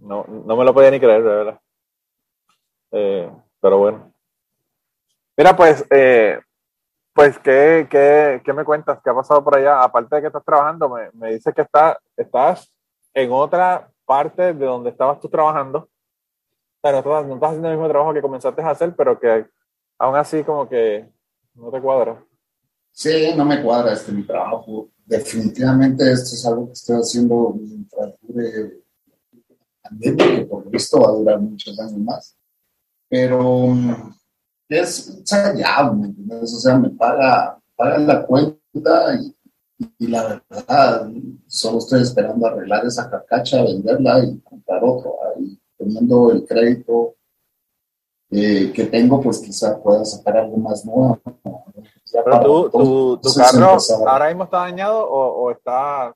No, no me lo podía ni creer, de verdad. Eh, pero bueno. Mira, pues, eh, pues ¿qué, qué, qué, me cuentas? ¿Qué ha pasado por allá? Aparte de que estás trabajando, me, me dices que está, estás en otra parte de donde estabas tú trabajando. O sea, no estás, no estás haciendo el mismo trabajo que comenzaste a hacer, pero que aún así como que no te cuadra. Sí, no me cuadra este mi trabajo. Definitivamente esto es algo que estoy haciendo mientras dure pandemia, que por visto va a durar muchos años más pero es ensayado, ¿me entiendes? O sea, me paga, paga la cuenta y, y, la verdad, solo estoy esperando arreglar esa carcacha, venderla y comprar otro. Ahí, teniendo el crédito eh, que tengo, pues quizá pueda sacar algo más nuevo. Pero tú, tu, tu carro ahora mismo está dañado o, o está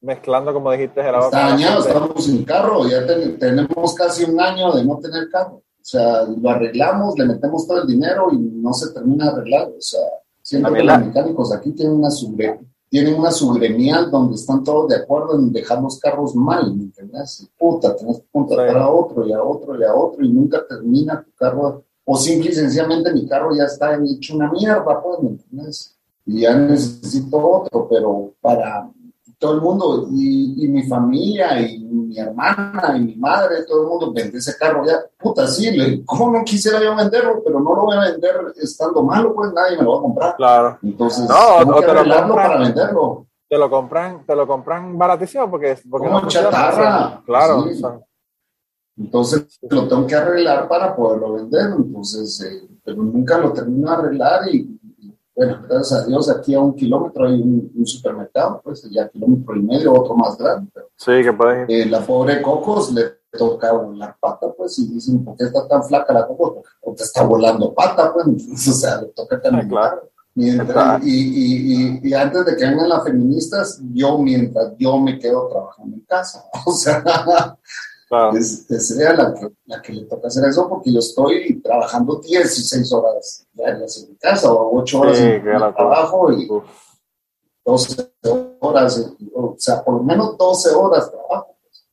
mezclando, como dijiste, Está dañado, estamos sin carro, ya tenemos casi un año de no tener carro. O sea, lo arreglamos, le metemos todo el dinero y no se termina de arreglar. O sea, siento que los mecánicos aquí tienen una sube, tienen una subremial donde están todos de acuerdo en dejar los carros mal, ¿me entiendes? Puta, tenés que contratar a otro y a otro y a otro y nunca termina tu carro. O simple y sencillamente mi carro ya está hecho una mierda, pues, ¿me entiendes? Y ya necesito otro, pero para todo el mundo, y, mi familia, y mi hermana, y mi madre, todo el mundo vende ese carro ya. Puta, sí, le, ¿cómo no quisiera yo venderlo? Pero no lo voy a vender estando malo, pues nadie me lo va a comprar. Claro. Entonces, no, tengo que arreglarlo para venderlo. Te lo compran, te lo compran baratísimo porque, porque Como chatarra. Claro. Entonces lo tengo que arreglar para poderlo vender. Entonces, eh, pero nunca lo termino de arreglar y bueno, gracias a Dios, aquí a un kilómetro hay un, supermercado, pues ya kilómetro y medio, otro más grande. sí, que puede eh, la pobre Cocos le toca la pata, pues, y dicen, ¿por qué está tan flaca la Cocos? Porque está volando pata, pues, o sea, le toca caminar. claro. Mientras, y, y, y, antes de que vengan las feministas, yo mientras yo me quedo trabajando en casa, o sea, es, sería la que, la que le toca hacer eso porque yo estoy trabajando 16 horas diarias en mi casa o 8 horas en trabajo y 12 horas, o sea, por lo menos 12 horas trabajo. Pues.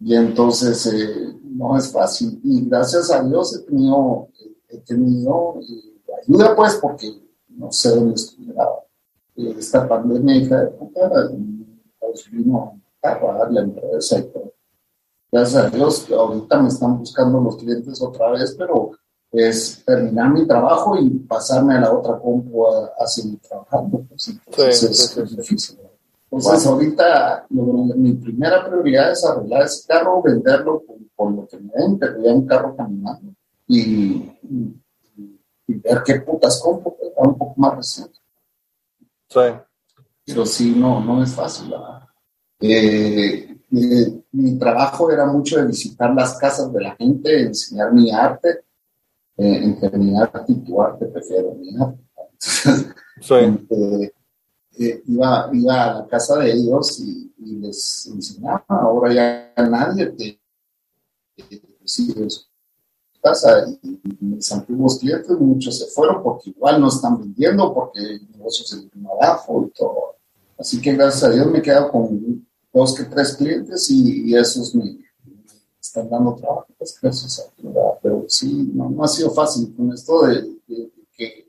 Y entonces eh, no es fácil. Y gracias a Dios he tenido, he tenido eh, ayuda, pues, porque no sé dónde estuviera eh, esta pandemia, hija de puta, vino a dar la empresa y todo gracias a Dios, ahorita me están buscando los clientes otra vez, pero es terminar mi trabajo y pasarme a la otra compu a, seguir trabajando. Pues, entonces es, difícil. Entonces ahorita mi primera prioridad es arreglar ese carro, venderlo por, lo que me den, pero ya un carro caminando y, ver qué putas compro, que pues, un poco más reciente. Sí. Pero sí, no, no es fácil. Eh, mi trabajo era mucho de visitar las casas de la gente, enseñar mi arte, eh, arte y tu arte prefiero mi arte. Eh, eh, iba, iba a la casa de ellos y, les enseñaba, ahora ya nadie te, recibe su casa y mis antiguos clientes muchos se fueron porque igual no están vendiendo, porque el negocio se vino abajo y todo. Así que gracias a Dios me he quedado con dos que tres clientes y, esos me, están dando trabajo, pues gracias a Pero sí, no, ha sido fácil con esto de, que,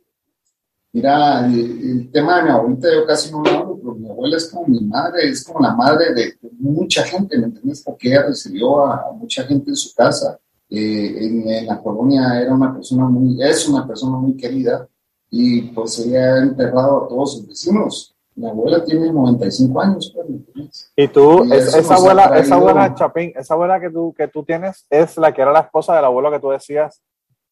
mira, el, tema de mi abuelita yo casi no lo hablo, pero mi abuela es como mi madre, es como la madre de, mucha gente, ¿me entiendes? Porque ella recibió a, mucha gente en su casa. Eh, en, la colonia era una persona muy, es una persona muy querida y pues ella ha enterrado a todos sus vecinos mi abuela tiene 95 años. Pues, y tú, esa abuela, esa abuela Chapín, esa abuela que tú, que tú tienes es la que era la esposa del abuelo que tú decías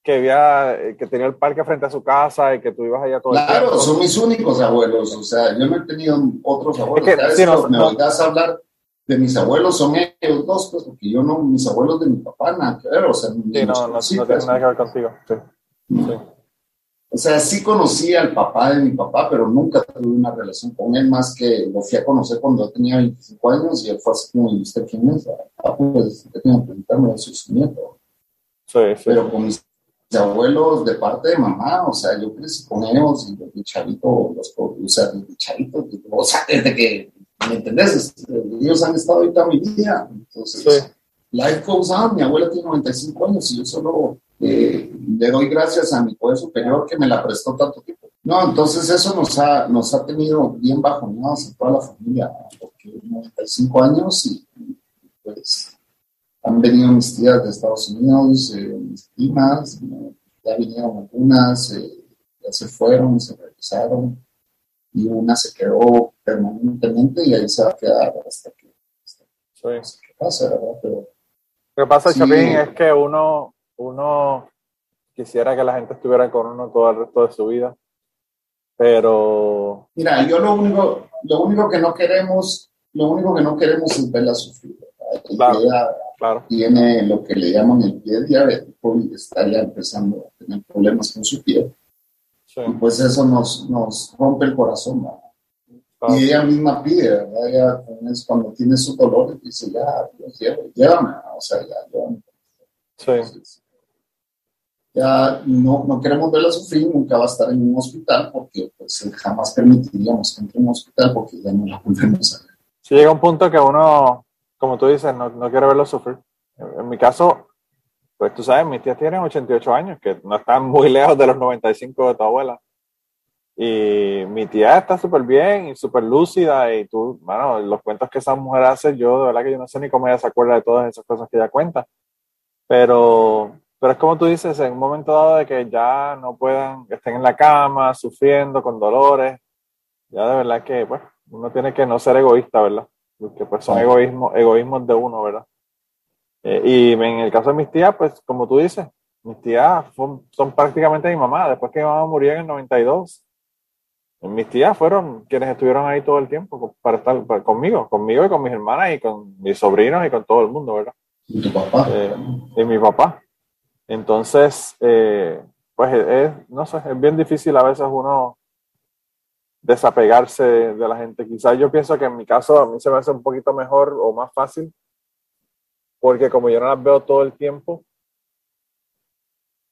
que había, que tenía el parque frente a su casa y que tú ibas allá todo claro, el Claro, son mis únicos abuelos. O sea, yo no he tenido otros abuelos. Es que, si no, me oigas hablar de mis abuelos, son ellos dos, pues, porque yo no, mis abuelos de mi papá, nada que ver. O sea, sí, no, no, no, tiene nada que ver contigo. Sí. sí. O sea, sí conocí al papá de mi papá, pero nunca tuve una relación con él más que lo fui a conocer cuando yo tenía 25 años y él fue así como, ¿y usted quién es? Ah, pues, tengo que preguntarme, a su nieto. Sí, sí. Pero con mis abuelos de parte de mamá, o sea, yo crecí con ellos y desde chavito, los, o sea, desde chavito, o sea, desde que, ¿me entendés? Ellos han estado ahí toda mi vida. Entonces, sí. life goes on, mi abuela tiene 95 años y yo solo eh, le doy gracias a mi poder superior que me la prestó tanto tiempo. No, entonces eso nos ha, nos ha tenido bien bajoneados a toda la familia, porque 95 años y pues han venido mis tías de Estados Unidos, eh, mis primas, ya vinieron algunas, eh, ya se fueron, se regresaron y una se quedó permanentemente y ahí se va a quedar hasta que, hasta que pase, ¿verdad? Pero, lo que pasa, Chapín, es que uno, uno quisiera que la gente estuviera con uno todo el resto de su vida, pero... Mira, yo lo único, lo único que no queremos, lo único que no queremos es verla sufrir. Claro, Tiene lo que le llaman el pie diabético y está ya empezando a tener problemas con su pie. Y pues eso nos, nos rompe el corazón. Y ella misma pide, ¿verdad? Ella es cuando tiene su dolor dice, ya, Dios, llévame, o sea, ya, llévame. Sí. Ya no, no queremos verla sufrir, nunca va a estar en un hospital porque pues, jamás permitiríamos que entre en un hospital porque ya no la volvemos a ver. Si llega un punto que uno, como tú dices, no, no quiere verlo sufrir. En mi caso, pues tú sabes, mis tías tienen 88 años, que no están muy lejos de los 95 de tu abuela. Y mi tía está súper bien y súper lúcida y tú, bueno, los cuentos que esa mujer hace, yo de verdad que yo no sé ni cómo ella se acuerda de todas esas cosas que ella cuenta. Pero, pero es como tú dices, en un momento dado de que ya no puedan, estén en la cama, sufriendo, con dolores, ya de verdad que, pues, uno tiene que no ser egoísta, ¿verdad? Porque pues son egoísmos, egoísmos de uno, ¿verdad? Eh, y en el caso de mis tías, pues, como tú dices, mis tías son, son prácticamente mi mamá. Después que mi mamá murió en el 92, mis tías fueron quienes estuvieron ahí todo el tiempo para estar conmigo, conmigo y con mis hermanas y con mis sobrinos y con todo el mundo, ¿verdad? ¿Y tu papá? Eh, y mi papá. Entonces, eh, pues es, no sé, es bien difícil a veces uno desapegarse de la gente. Quizás yo pienso que en mi caso a mí se me hace un poquito mejor o más fácil, porque como yo no las veo todo el tiempo,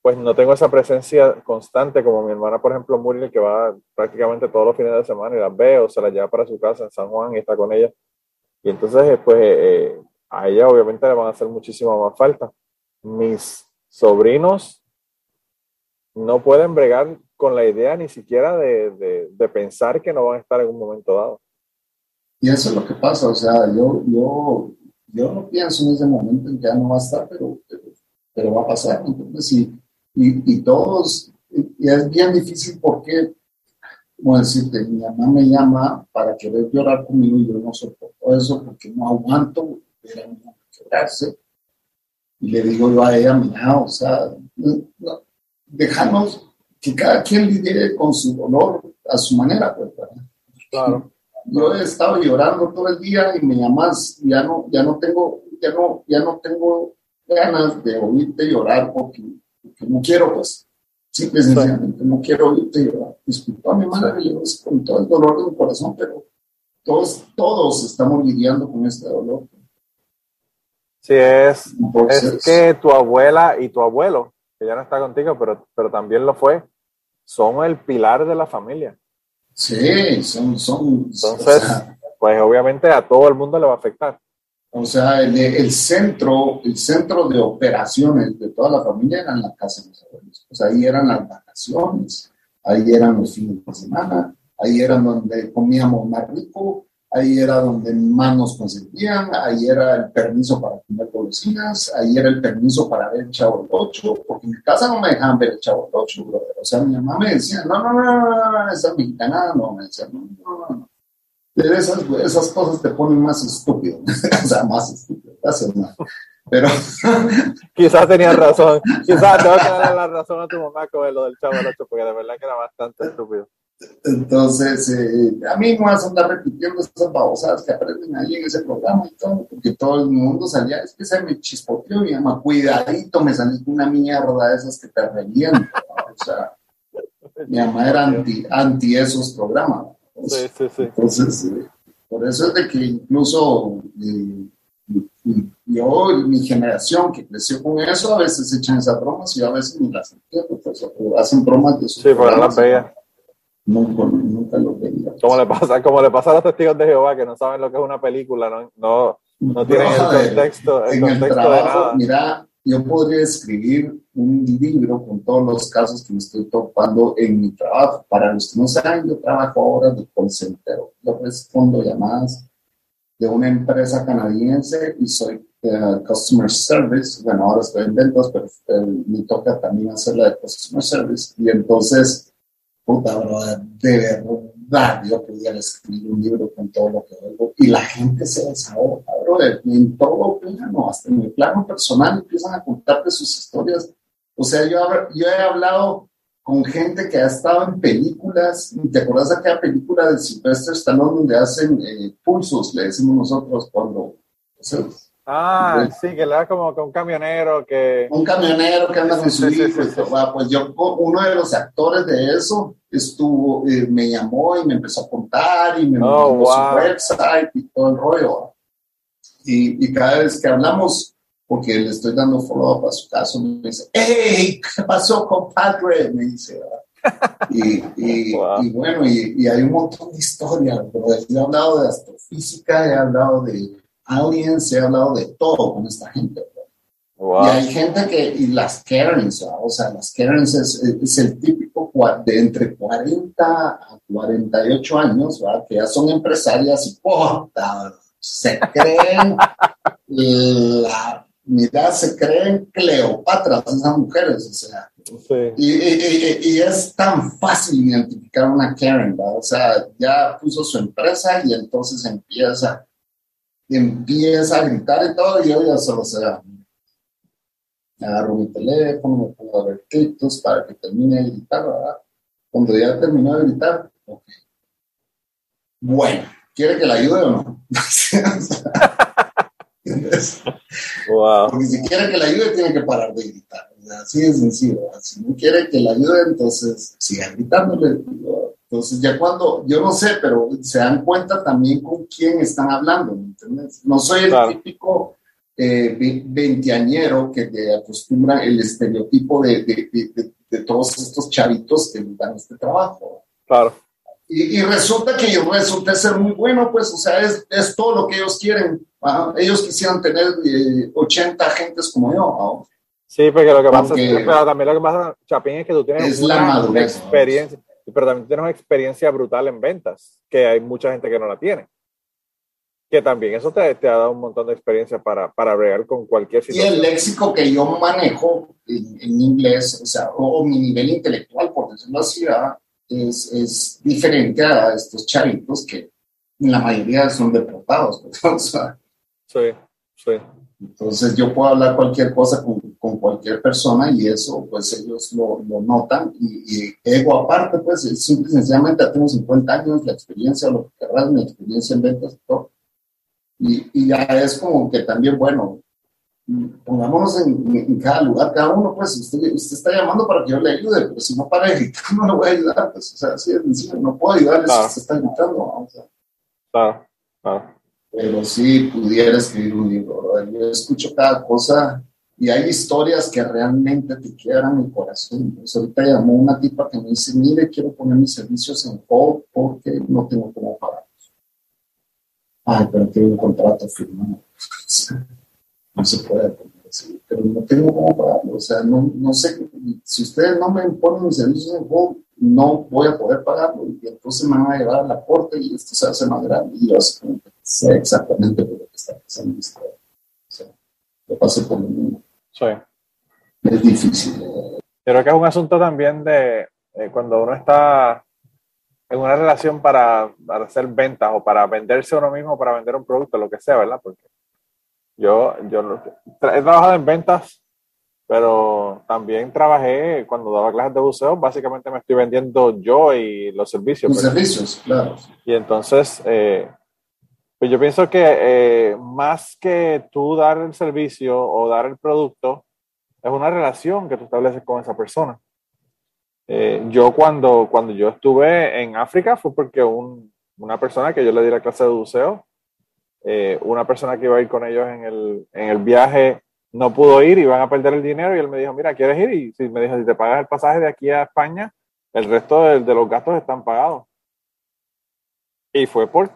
pues no tengo esa presencia constante como mi hermana, por ejemplo, Muriel, que va prácticamente todos los fines de semana y las veo, se las lleva para su casa en San Juan y está con ella. Y entonces, eh, pues eh, a ella obviamente le van a hacer muchísima más falta. Mis sobrinos no pueden bregar con la idea ni siquiera de, de, pensar que no van a estar en un momento dado. Y eso es lo que pasa, o sea, yo, yo, yo no pienso en ese momento en que ya no va a estar, pero, pero, va a pasar. Entonces, sí y, y todos, y es bien difícil porque, como decirte, mi mamá me llama para querer llorar conmigo y yo no soporto eso porque no aguanto ver a mi mamá quebrarse. Y le digo yo a ella, mira, o sea, dejamos que cada quien lidie con su dolor a su manera, pues, Claro. Yo he estado llorando todo el día y me llamas, ya no, ya no tengo, ya no, ya no tengo ganas de oírte llorar porque que no quiero, pues, simple y sencillamente, no quiero oírte llorar. Disculpa a mi madre, yo con todo el dolor de mi corazón, pero todos, todos estamos lidiando con este dolor. Sí, es, es que tu abuela y tu abuelo, que ya no está contigo, pero, pero también lo fue, son el pilar de la familia. Sí, son, son. Entonces, pues obviamente a todo el mundo le va a afectar. O sea, el, centro, el centro de operaciones de toda la familia era en la casa de los abuelos. O sea, ahí eran las vacaciones, ahí eran los fines de semana, ahí era donde comíamos más rico, ahí era donde más nos consentían, ahí era el permiso para comer golosinas, ahí era el permiso para ver el Chavo del 8, porque en mi casa no me dejaban ver el Chavo del 8, brother. O sea, mi mamá me decía, no, no, no, no, esa mexicana, no, me decía, no, no, no esas, esas cosas te ponen más estúpido, o sea, más estúpido, Pero. Quizás tenías razón. Quizás tengo que darle la razón a tu mamá con lo del chavo del 8, porque de verdad que era bastante estúpido. Entonces, eh, a mí no vas a andar repitiendo esas babosadas que aprenden ahí en ese programa y todo, porque todo el mundo salía, es que se me chispoteó mi mamá, cuidadito, me salí una mierda de esas que te reían. O sea, mi mamá era anti, anti esos programas. Sí, sí, sí. Entonces, eh, por eso es de que incluso eh, yo, mi generación que creció con eso, a veces echan esas bromas y a veces ni las entiendo, pues, hacen bromas de. Sí, no las veía. Nunca, nunca lo veía. Como le, pasa, como le pasa a los testigos de Jehová que no saben lo que es una película, no, no, no tienen el contexto, el contexto de nada. Mira, yo podría escribir un libro con todos los casos que me estoy topando en mi trabajo. Para los que no saben, yo trabajo ahora de call Yo respondo llamadas de una empresa canadiense y soy uh, Customer Service. Bueno, ahora estoy en ventas, pero uh, me toca también hacer la de Customer Service. Y entonces, puta, bro, de verdad, yo pudiera escribir un libro con todo lo que oigo y la gente se desahoga en todo plano, hasta en el plano personal, empiezan a contarte sus historias. O sea, yo, yo he hablado con gente que ha estado en películas, ¿te acuerdas de aquella película de Sylvester Stallone donde hacen eh, pulsos, le decimos nosotros cuando... ah, sí, que le da como con un camionero que... Un camionero que anda con su hijo. pues yo, uno de los actores de eso, estuvo, eh, me llamó y me empezó a contar y me oh, mandó su website y todo el rollo. Y, cada vez que hablamos, porque le estoy dando follow-up a su caso, me dice, hey, ¿qué pasó, compadre? Me dice, y, y, bueno, y, hay un montón de historias, he hablado de astrofísica, he hablado de aliens, he hablado de todo con esta gente. Y hay gente que, y las Karens, o sea, las Karens es, el típico de entre 40 a 48 años, ¿verdad? que ya son empresarias y puta, se creen la, mira, se creen Cleopatras esas mujeres, o sea. Y, y, es tan fácil identificar una Karen, ¿verdad? o sea, ya puso su empresa y entonces empieza, empieza a gritar y todo, y yo ya solo se agarro mi teléfono, me pongo a ver TikToks para que termine de gritar, ¿verdad? Cuando ya terminó de gritar, ok. Bueno, ¿quiere que la ayude o no? wow. Porque si quiere que la ayude, tiene que parar de gritar. así de sencillo. Si no quiere que la ayude, entonces siga gritándole. Entonces, ya cuando, yo no sé, pero se dan cuenta también con quién están hablando, ¿me entiendes? No soy el típico eh, veinteañero que te acostumbra el estereotipo de, de, de, todos estos chavitos que dan este trabajo. Claro. Y, resulta que yo resulté ser muy bueno, pues, o sea, es, es todo lo que ellos quieren. Ellos quisieran tener 80 eh, agentes como yo. Sí, porque lo que pasa es, pero también lo que pasa, Chapín, es que tú tienes una experiencia, pero también tienes una experiencia brutal en ventas, que hay mucha gente que no la tiene que también eso te, te, ha dado un montón de experiencia para, para bregar con cualquier situación. Y el léxico que yo manejo en, inglés, o sea, o, mi nivel intelectual, por decirlo así, es, es diferente a estos chavitos que en la mayoría son deportados. O sea, sí, sí. Entonces yo puedo hablar cualquier cosa con cualquier persona y eso pues ellos lo, lo notan y, ego aparte pues simple y sencillamente tengo 50 años, la experiencia, lo que querrás, mi experiencia en ventas, todo. Y, y, ya es como que también, bueno, pongámonos en, cada lugar, cada uno, pues usted, usted, está llamando para que yo le ayude, pero si no para gritar, no le voy a ayudar, pues, o sea, así es sencillo, no puedo ayudarle si usted está gritando, o sea. Claro, claro. Pero sí pudiera escribir un libro, yo escucho cada cosa y hay historias que realmente te quedan mi corazón. Pues ahorita llamó una tipa que me dice, mire, quiero poner mis servicios en hold porque no tengo cómo pagar ay, pero tengo un contrato firmado. no se puede poner así, pero no tengo cómo pagarlo. O sea, no, no sé, si ustedes no me imponen mis servicios en home, no voy a poder pagarlo y entonces me van a llevar a la corte y esto se hace más grande. Y yo sé exactamente por lo que está pasando. O sea, lo paso por lo mismo. Sí. Es difícil. Creo que es un asunto también de eh, cuando uno está en una relación para, para, hacer ventas o para venderse uno mismo, para vender un producto, lo que sea, ¿verdad? Porque yo, yo he trabajado en ventas, pero también trabajé cuando daba clases de buceo, básicamente me estoy vendiendo yo y los servicios. Los servicios, claro. Y entonces, eh, pues yo pienso que eh, más que tú dar el servicio o dar el producto, es una relación que tú estableces con esa persona. Eh, yo cuando, cuando yo estuve en África fue porque un, una persona que yo le di la clase de buceo, eh, una persona que iba a ir con ellos en el, en el viaje no pudo ir, y van a perder el dinero y él me dijo, mira, ¿quieres ir? Y si me dijo, si te pagas el pasaje de aquí a España, el resto de, de los gastos están pagados. Y fue por,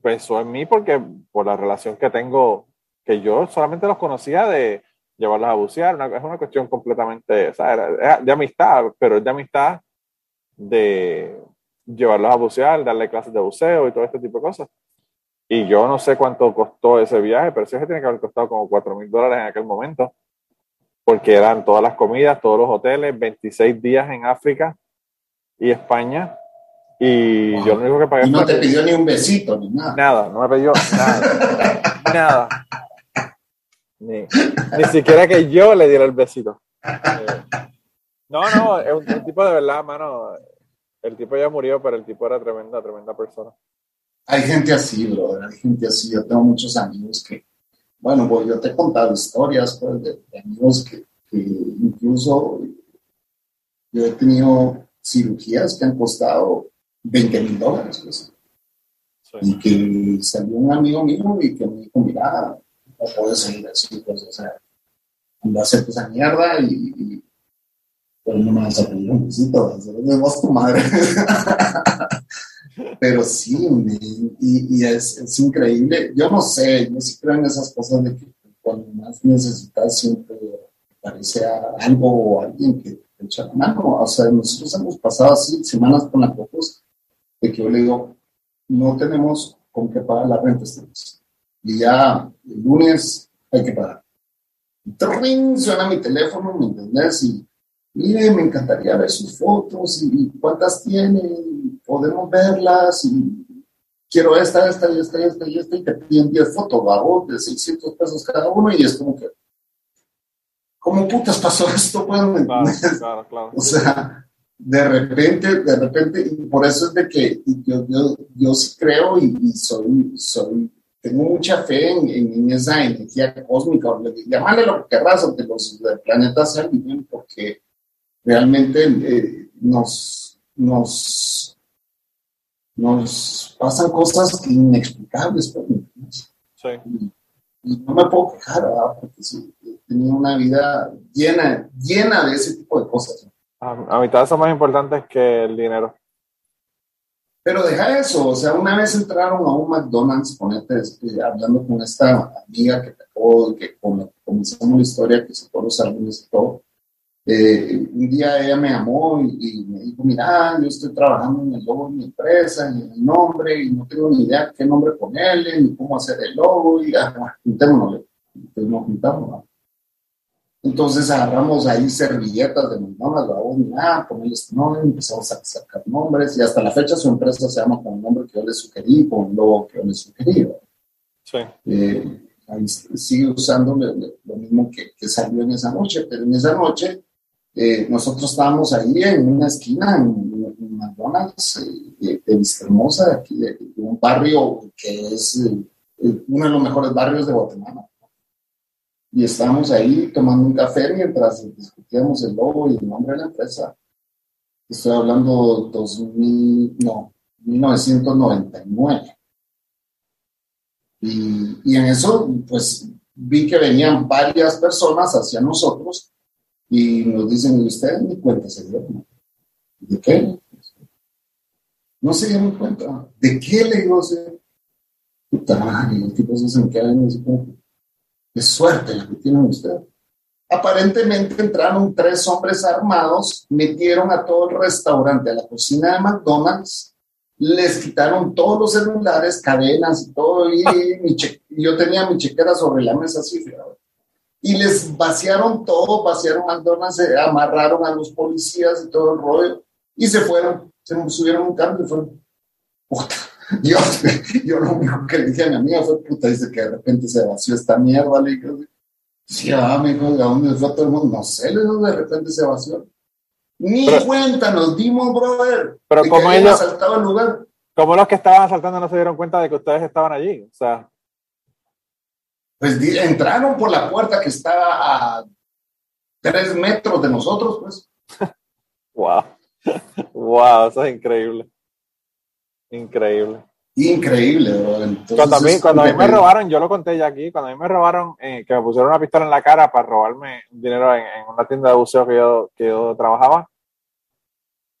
pensó en mí porque por la relación que tengo, que yo solamente los conocía de, llevarlos a bucear, es una cuestión completamente, o sea, de amistad, pero es de amistad de llevarlos a bucear, darle clases de buceo y todo este tipo de cosas. Y yo no sé cuánto costó ese viaje, pero sí que tiene que haber costado como 4 mil dólares en aquel momento, porque eran todas las comidas, todos los hoteles, 26 días en África y España. Y yo lo único que pagué. Y no te pidió ni un besito ni nada. Nada, no me pidió nada. nada. Ni, siquiera que yo le diera el besito. Eh, no, no, es un, tipo de verdad, mano. El tipo ya murió, pero el tipo era tremenda, tremenda persona. Hay gente así, brother, hay gente así. Yo tengo muchos amigos que, bueno, pues yo te he contado historias pues, de, amigos que, incluso yo he tenido cirugías que han costado 20 mil dólares. Pues. Y que salió un amigo mío y que me dijo, mira, no puedes seguir así, pues, o sea, anda a hacer esa mierda y, y pero no me vas a pedir un besito, me vas tu madre. pero sí, y, y es, es, increíble. Yo no sé, yo sí creo en esas cosas de que cuando más necesitas siempre aparece algo o alguien que te echa la mano. O sea, nosotros hemos pasado así semanas con la propuesta de que yo le digo, no tenemos con qué pagar la renta este mes. Y ya el lunes hay que pagar. ¡Trin! Suena mi teléfono, ¿me entendés? Y mire, me encantaría ver sus fotos y cuántas tiene, podemos verlas y quiero esta, esta y esta y esta y esta y te piden 10 fotos, ¿vamos? De 600 pesos cada uno y es como que, ¿cómo putas pasó esto? Pues, claro, claro, O sea, de repente, de repente, y por eso es de que yo, yo, yo sí creo y, soy, soy, tengo mucha fe en, en, esa energía cósmica, o llamarle lo que querrás, o que los planetas sean bien, porque realmente eh, nos, nos, nos pasan cosas inexplicables. Pues, sí. Y, no me puedo quejar, porque sí, tenía una vida llena, llena de ese tipo de cosas. A, mitad son más importantes que el dinero. Pero deja eso, o sea, una vez entraron a un McDonald's, ponete, este, hablando con esta amiga que te acabo, que comenzamos la historia, que todos los álbumes y todo, eh, un día ella me llamó y, me dijo, mira, yo estoy trabajando en el logo de mi empresa, en el nombre, y no tengo ni idea qué nombre ponerle, ni cómo hacer el logo, y ah, juntémonos. Nos juntamos. Entonces agarramos ahí servilletas de McDonald's, vamos, mira, ponerle este nombre, empezamos a sacar nombres, y hasta la fecha su empresa se llama con el nombre que yo le sugerí, con el logo que yo le sugerí. Sí. Eh, ahí sigue usando lo, mismo que, que salió en esa noche, pero en esa noche eh, nosotros estábamos ahí en una esquina, en, McDonald's, eh, de, Vista Hermosa, aquí, de, un barrio que es eh, uno de los mejores barrios de Guatemala. Y estábamos ahí tomando un café mientras discutíamos el logo y el nombre de la empresa. Estoy hablando 2000, no, 1999. Y, y en eso, pues vi que venían varias personas hacia nosotros y nos dicen, ustedes ni cuenta se dieron. ¿De qué? No se dieron cuenta. ¿De qué le digo? Puta y los tipos dicen que hay es suerte la que tienen ustedes. Aparentemente entraron tres hombres armados, metieron a todo el restaurante, a la cocina de McDonald's, les quitaron todos los celulares, cadenas y todo, y yo tenía mi chequera sobre la mesa así, y les vaciaron todo, vaciaron McDonald's, se amarraron a los policías y todo el rollo, y se fueron, se subieron un cambio y fueron, puta. Yo, yo lo único que le dije a mi amiga fue, puta, dice que de repente se vació esta mierda, le dije, sí, ah, me dijo, ¿a dónde fue todo el mundo? No sé, le de repente se vació. Ni cuenta nos dimos, brother. Pero como ellos, asaltado el lugar. Como los que estaban asaltando no se dieron cuenta de que ustedes estaban allí, o sea pues entraron por la puerta que estaba a tres metros de nosotros, pues. wow. wow, eso es increíble. Increíble. Increíble, cuando a mí, cuando a mí me robaron, yo lo conté ya aquí, cuando a mí me robaron, eh, que me pusieron una pistola en la cara para robarme dinero en, una tienda de buceo que yo, que yo trabajaba,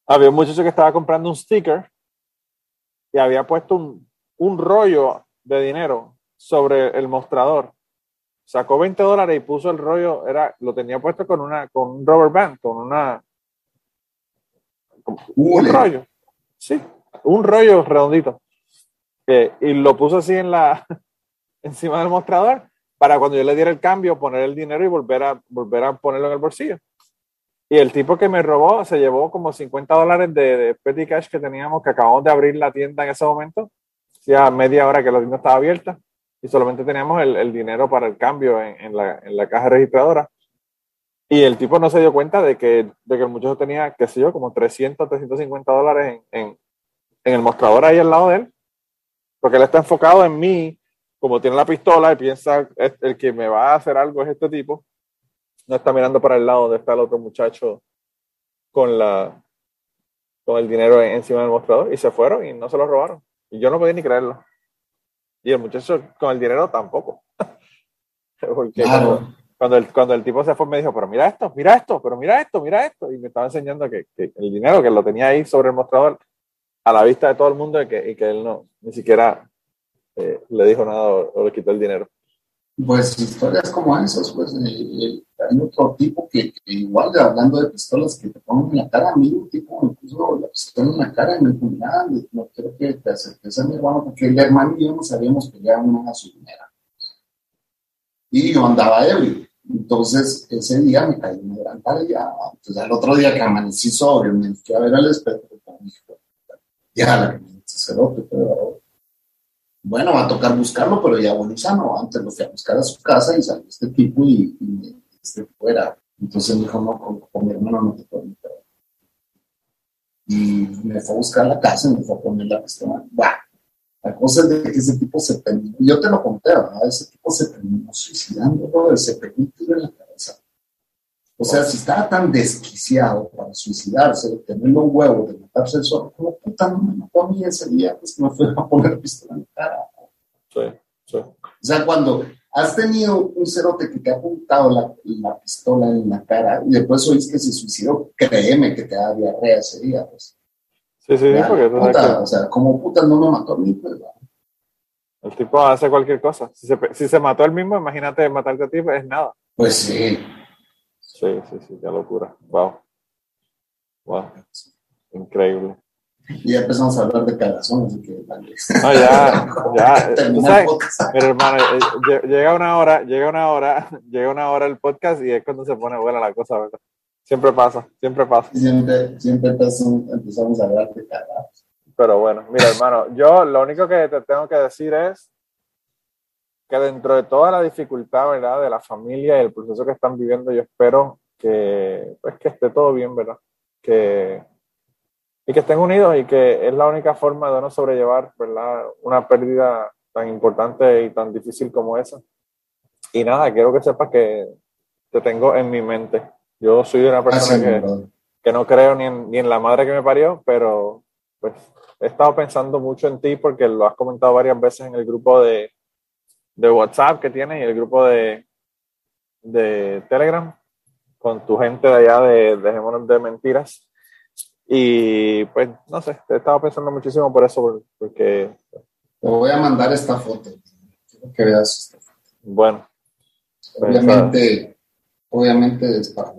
había un muchacho que estaba comprando un sticker y había puesto un, un rollo de dinero sobre el mostrador. Sacó 20 dólares y puso el rollo, era, lo tenía puesto con una, con un rubber band, con una un rollo. Sí, un rollo redondito. Y lo puso así en la encima del mostrador para cuando yo le diera el cambio poner el dinero y volver a volver a ponerlo en el bolsillo. Y el tipo que me robó se llevó como 50 dólares de, de petty cash que teníamos, que acabamos de abrir la tienda en ese momento. Ya media hora que la tienda estaba abierta y solamente teníamos el, el dinero para el cambio en, en, la, en, la, caja registradora. Y el tipo no se dio cuenta de que, de que el muchacho tenía, qué sé yo, como 300, 350 dólares en, el mostrador ahí al lado de él, porque él está enfocado en mí, como tiene la pistola y piensa, el que me va a hacer algo es este tipo, no está mirando para el lado donde está el otro muchacho con, la, con el dinero encima del mostrador y se fueron y no se lo robaron. Y yo no podía ni creerlo. Y el muchacho con el dinero tampoco. Porque cuando, el, cuando el tipo se fue me dijo, pero mira esto, mira esto, pero mira esto, mira esto. Y me estaba enseñando que, que el dinero que lo tenía ahí sobre el mostrador a la vista de todo el mundo y que, y que él no, ni siquiera eh, le dijo nada o, le quitó el dinero. Pues historias como esas, pues hay otro tipo que, igual hablando de pistolas que te ponen en la cara a mí, un tipo me puso la pistola en la cara y me dijo, mira, no quiero que te acerques a mi hermano, porque el hermano y yo nos habíamos peleado en una gasolinera. Y yo andaba ebrio. Entonces, ese día me caí una gran tarea. Entonces, al otro día que amanecí sobre, me fui a ver al espejo, y dije, ya la que me dice pero bueno, va a tocar buscarlo, pero ya Bonizano, antes lo fui a buscar a su casa y salió este tipo y, y este fuera. Entonces me dijo, no, con, mi hermano no te puedo meter. Y me fue a buscar la casa y me fue a poner la pistola. Bah, la cosa es de que ese tipo se terminó, yo te lo conté, ¿verdad? Ese tipo se terminó suicidando, ¿no? se tiro en la. O sea, si estaba tan desquiciado para suicidarse, de tener los huevos, de matarse el solo, como puta no me mató a mí ese día? Pues me fue a poner pistola en la cara. Sí, sí. O sea, cuando has tenido un cerote que te ha apuntado la, la, pistola en la cara y después oís que se suicidó, créeme que te da diarrea ese día, pues. Sí, sí, porque puta, O sea, como puta no me mató a mí, pues. El tipo hace cualquier cosa. Si se, si se mató él mismo, imagínate matarte a ti, pues es nada. Pues sí. Sí, sí, sí, qué locura. Wow. Wow. Increíble. Y ya empezamos a hablar de cagazón, así que No, ya, ya. pero hermano, eh, llega una hora, llega una hora, llega una hora el podcast y es cuando se pone buena la cosa, ¿verdad? Siempre pasa, siempre pasa. Siempre, siempre empezamos a hablar de cagazón. Pero bueno, mira, hermano, yo lo único que te tengo que decir es que dentro de toda la dificultad, ¿verdad? De la familia y el proceso que están viviendo, yo espero que, pues, que esté todo bien, ¿verdad? Que, y que estén unidos y que es la única forma de no sobrellevar, ¿verdad? Una pérdida tan importante y tan difícil como esa. Y nada, quiero que sepas que te tengo en mi mente. Yo soy una persona que, que, no creo ni en, ni en la madre que me parió, pero pues he estado pensando mucho en ti porque lo has comentado varias veces en el grupo de, de WhatsApp que tienes y el grupo de, de Telegram con tu gente de allá de Dejémonos de Mentiras. Y pues, no sé, he estado pensando muchísimo por eso, porque... Te voy a mandar esta foto. Quiero que veas esta foto. Bueno. Obviamente, obviamente es para...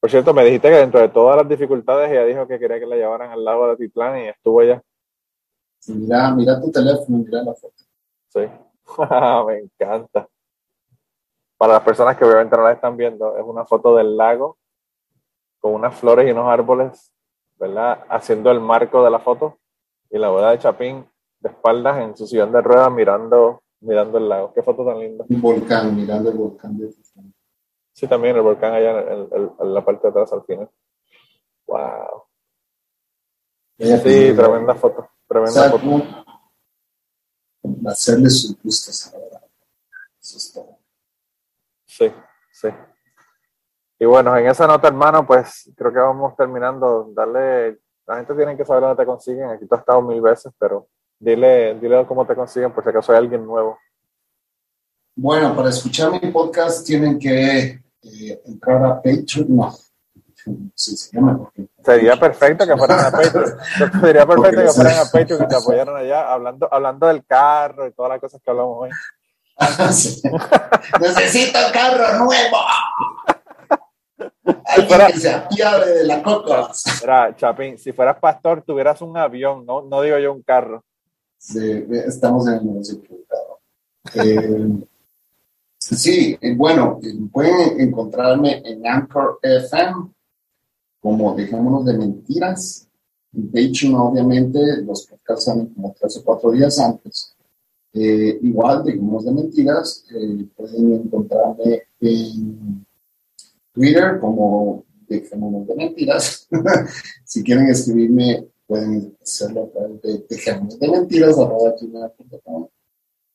Por cierto, me dijiste que dentro de todas las dificultades ella dijo que quería que la llevaran al lago de Titlán y estuvo allá. Mira, mira tu teléfono, mira la foto. Sí, me encanta. Para las personas que obviamente no la están viendo, es una foto del lago con unas flores y unos árboles, ¿verdad? Haciendo el marco de la foto y la boda de Chapín de espaldas en su sillón de ruedas mirando, mirando el lago. Qué foto tan linda. Un volcán, mirando el volcán de Sí, también el volcán allá en, la parte de atrás al final. Wow. Sí, tremenda foto. Tremenda foto hacerle sus gustos ahora. Eso es todo. Sí, sí. Y bueno, en esa nota, hermano, pues creo que vamos terminando. Darle, la gente tiene que saber dónde te consiguen. Aquí tú has estado mil veces, pero dile, dile cómo te consiguen por si acaso hay alguien nuevo. Bueno, para escuchar mi podcast tienen que eh, entrar a Patreon. No, Sería perfecto que fueran a Patreon. Sería perfecto que fueran a Patreon y te apoyaran allá, hablando, hablando del carro y todas las cosas que hablamos hoy. Necesito un carro nuevo. Alguien que se apiade de la coca. Mira, Chapín, si fueras pastor, tuvieras un avión, no, no digo yo un carro. Sí, estamos en el negocio eh, sí, bueno, pueden encontrarme en Anchor FM como Dejémonos de Mentiras. Hecho, obviamente, los podcasts salen como tres o cuatro días antes. Eh, igual, Dejémonos de Mentiras, eh, pueden encontrarme en Twitter como Dejémonos de Mentiras. si quieren escribirme, pueden hacerlo a través de Dejémonos de Mentiras,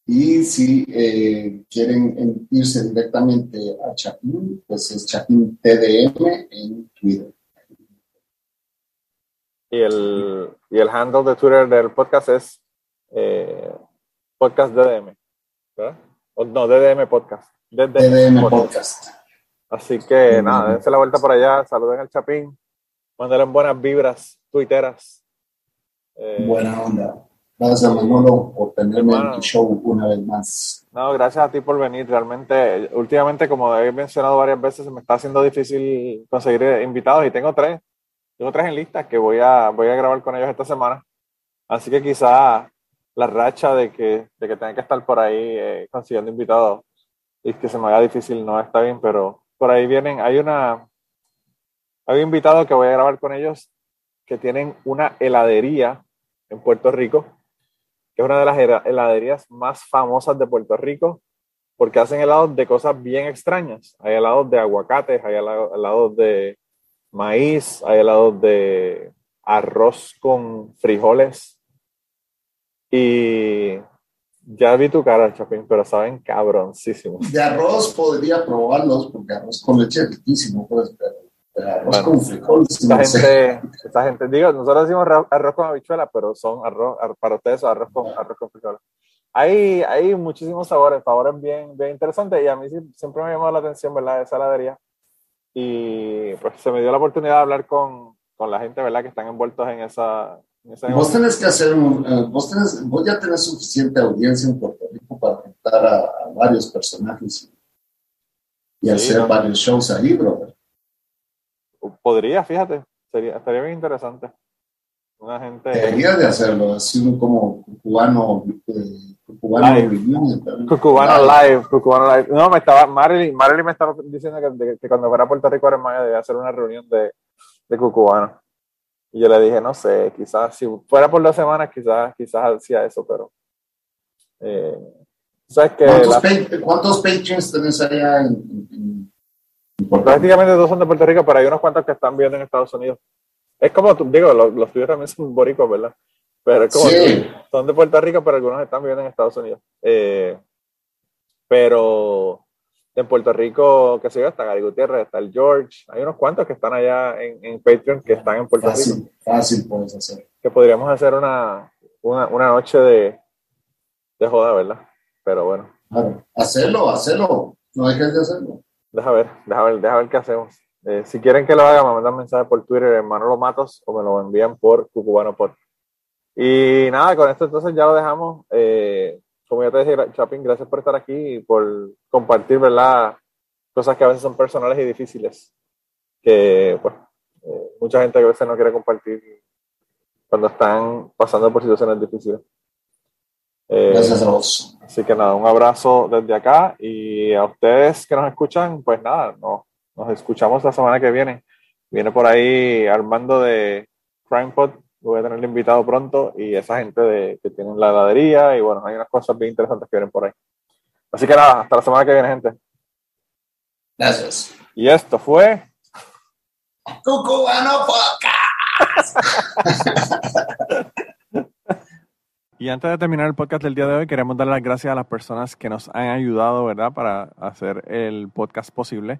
y si eh, quieren irse directamente a Chapin, pues es Chapin TDM en Twitter. Y el, y el handle de Twitter del podcast es eh, podcast DDM, ¿verdad? no, DDM Podcast. DDM, Podcast. Así que nada, dense la vuelta por allá, saluden al Chapín, mándenle buenas vibras, tuiteras. Eh, Buena onda. Gracias, Manolo, por tenerme en tu show una vez más. No, gracias a ti por venir. Realmente, últimamente, como he mencionado varias veces, se me está haciendo difícil conseguir invitados y tengo tres. Tengo tres en lista que voy a, voy a grabar con ellos esta semana. Así que quizá la racha de que, de que tenga que estar por ahí eh, consiguiendo invitados y que se me haga difícil no está bien, pero por ahí vienen, hay una, hay un invitado que voy a grabar con ellos que tienen una heladería en Puerto Rico, que es una de las heladerías más famosas de Puerto Rico, porque hacen helados de cosas bien extrañas. Hay helados de aguacates, hay helados de maíz, hay helados de arroz con frijoles. Y ya vi tu cara, Chapín, pero saben cabroncísimo. De arroz podría probarlos, porque arroz con leche es riquísimo, pues, pero arroz con frijoles. Esta, gente, esta gente, digo, nosotros decimos arroz con habichuela, pero son arroz, para ustedes arroz con, arroz con frijoles. Hay, hay muchísimos sabores, sabores bien, bien interesantes y a mí siempre me ha llamado la atención, ¿verdad? Esa heladería. Y pues se me dio la oportunidad de hablar con, con la gente, ¿verdad? Que están envueltos en esa, Vos tenés que hacer un, eh, vos, tenés, vos ya tenés suficiente audiencia en Puerto Rico para juntar a, varios personajes y, hacer varios shows ahí, brother. Podría, fíjate, sería, estaría bien interesante. Una gente. Debería de hacerlo, así como cubano. Eh, cubano live. Cucubano live. Cucubano live. No, me estaba, Marilyn, Marilyn me estaba diciendo que, que cuando fuera a Puerto Rico ahora debía hacer una reunión de, de cucubano. Y yo le dije, no sé, quizás si fuera por dos semanas, quizás, quizás hacía eso, pero... Eh, ¿sabes que ¿Cuántos, ¿Cuántos patrons tenés allá en, Prácticamente todos son de Puerto Rico, pero hay unos cuantos que están viviendo en Estados Unidos. Es como, tú, digo, los, los tuyos también son boricos, ¿verdad? Pero es como, son de Puerto Rico, pero algunos están viviendo en Estados Unidos. Eh, pero en Puerto Rico, que se yo, está Gary Gutiérrez, está el George, hay unos cuantos que están allá en, en Patreon que están en Puerto Rico. Fácil puedes hacer. Que podríamos hacer una, una, una noche de, de, joda, ¿verdad? Pero bueno. Claro. Hacerlo, hacerlo. No hay que hacerlo. Deja ver, deja ver, deja ver qué hacemos. Eh, si quieren que lo haga, me mandan mensaje por Twitter en Manolo Matos o me lo envían por Cucubano Pod. Y nada, con esto entonces ya lo dejamos. Eh, como ya te dije, Chapin, gracias por estar aquí y por compartir, ¿verdad? Cosas que a veces son personales y difíciles, que pues eh, mucha gente a veces no quiere compartir cuando están pasando por situaciones difíciles. Eh, gracias a vos. Así que nada, un abrazo desde acá y a ustedes que nos escuchan, pues nada, no, nos escuchamos la semana que viene. Viene por ahí Armando de CrimePod voy a tener invitado pronto y esa gente de, que tienen la heladería y bueno, hay unas cosas bien interesantes que vienen por ahí. Así que nada, hasta la semana que viene, gente. Gracias. Y esto fue Cucubano Podcast. y antes de terminar el podcast del día de hoy, queremos dar las gracias a las personas que nos han ayudado, ¿verdad?, para hacer el podcast posible.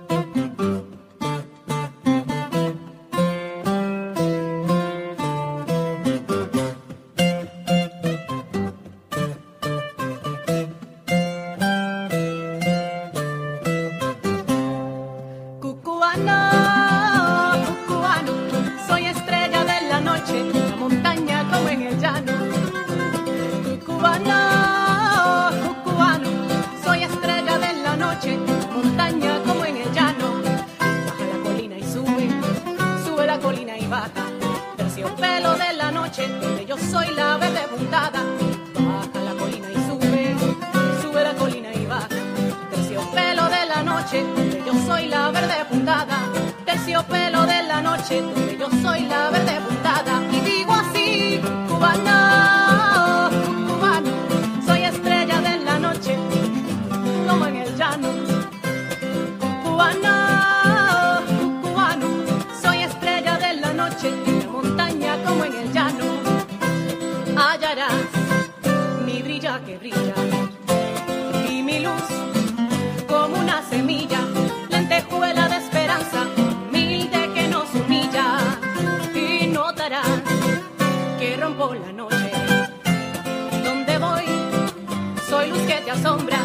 por la noche. Donde voy, soy luz que te asombra.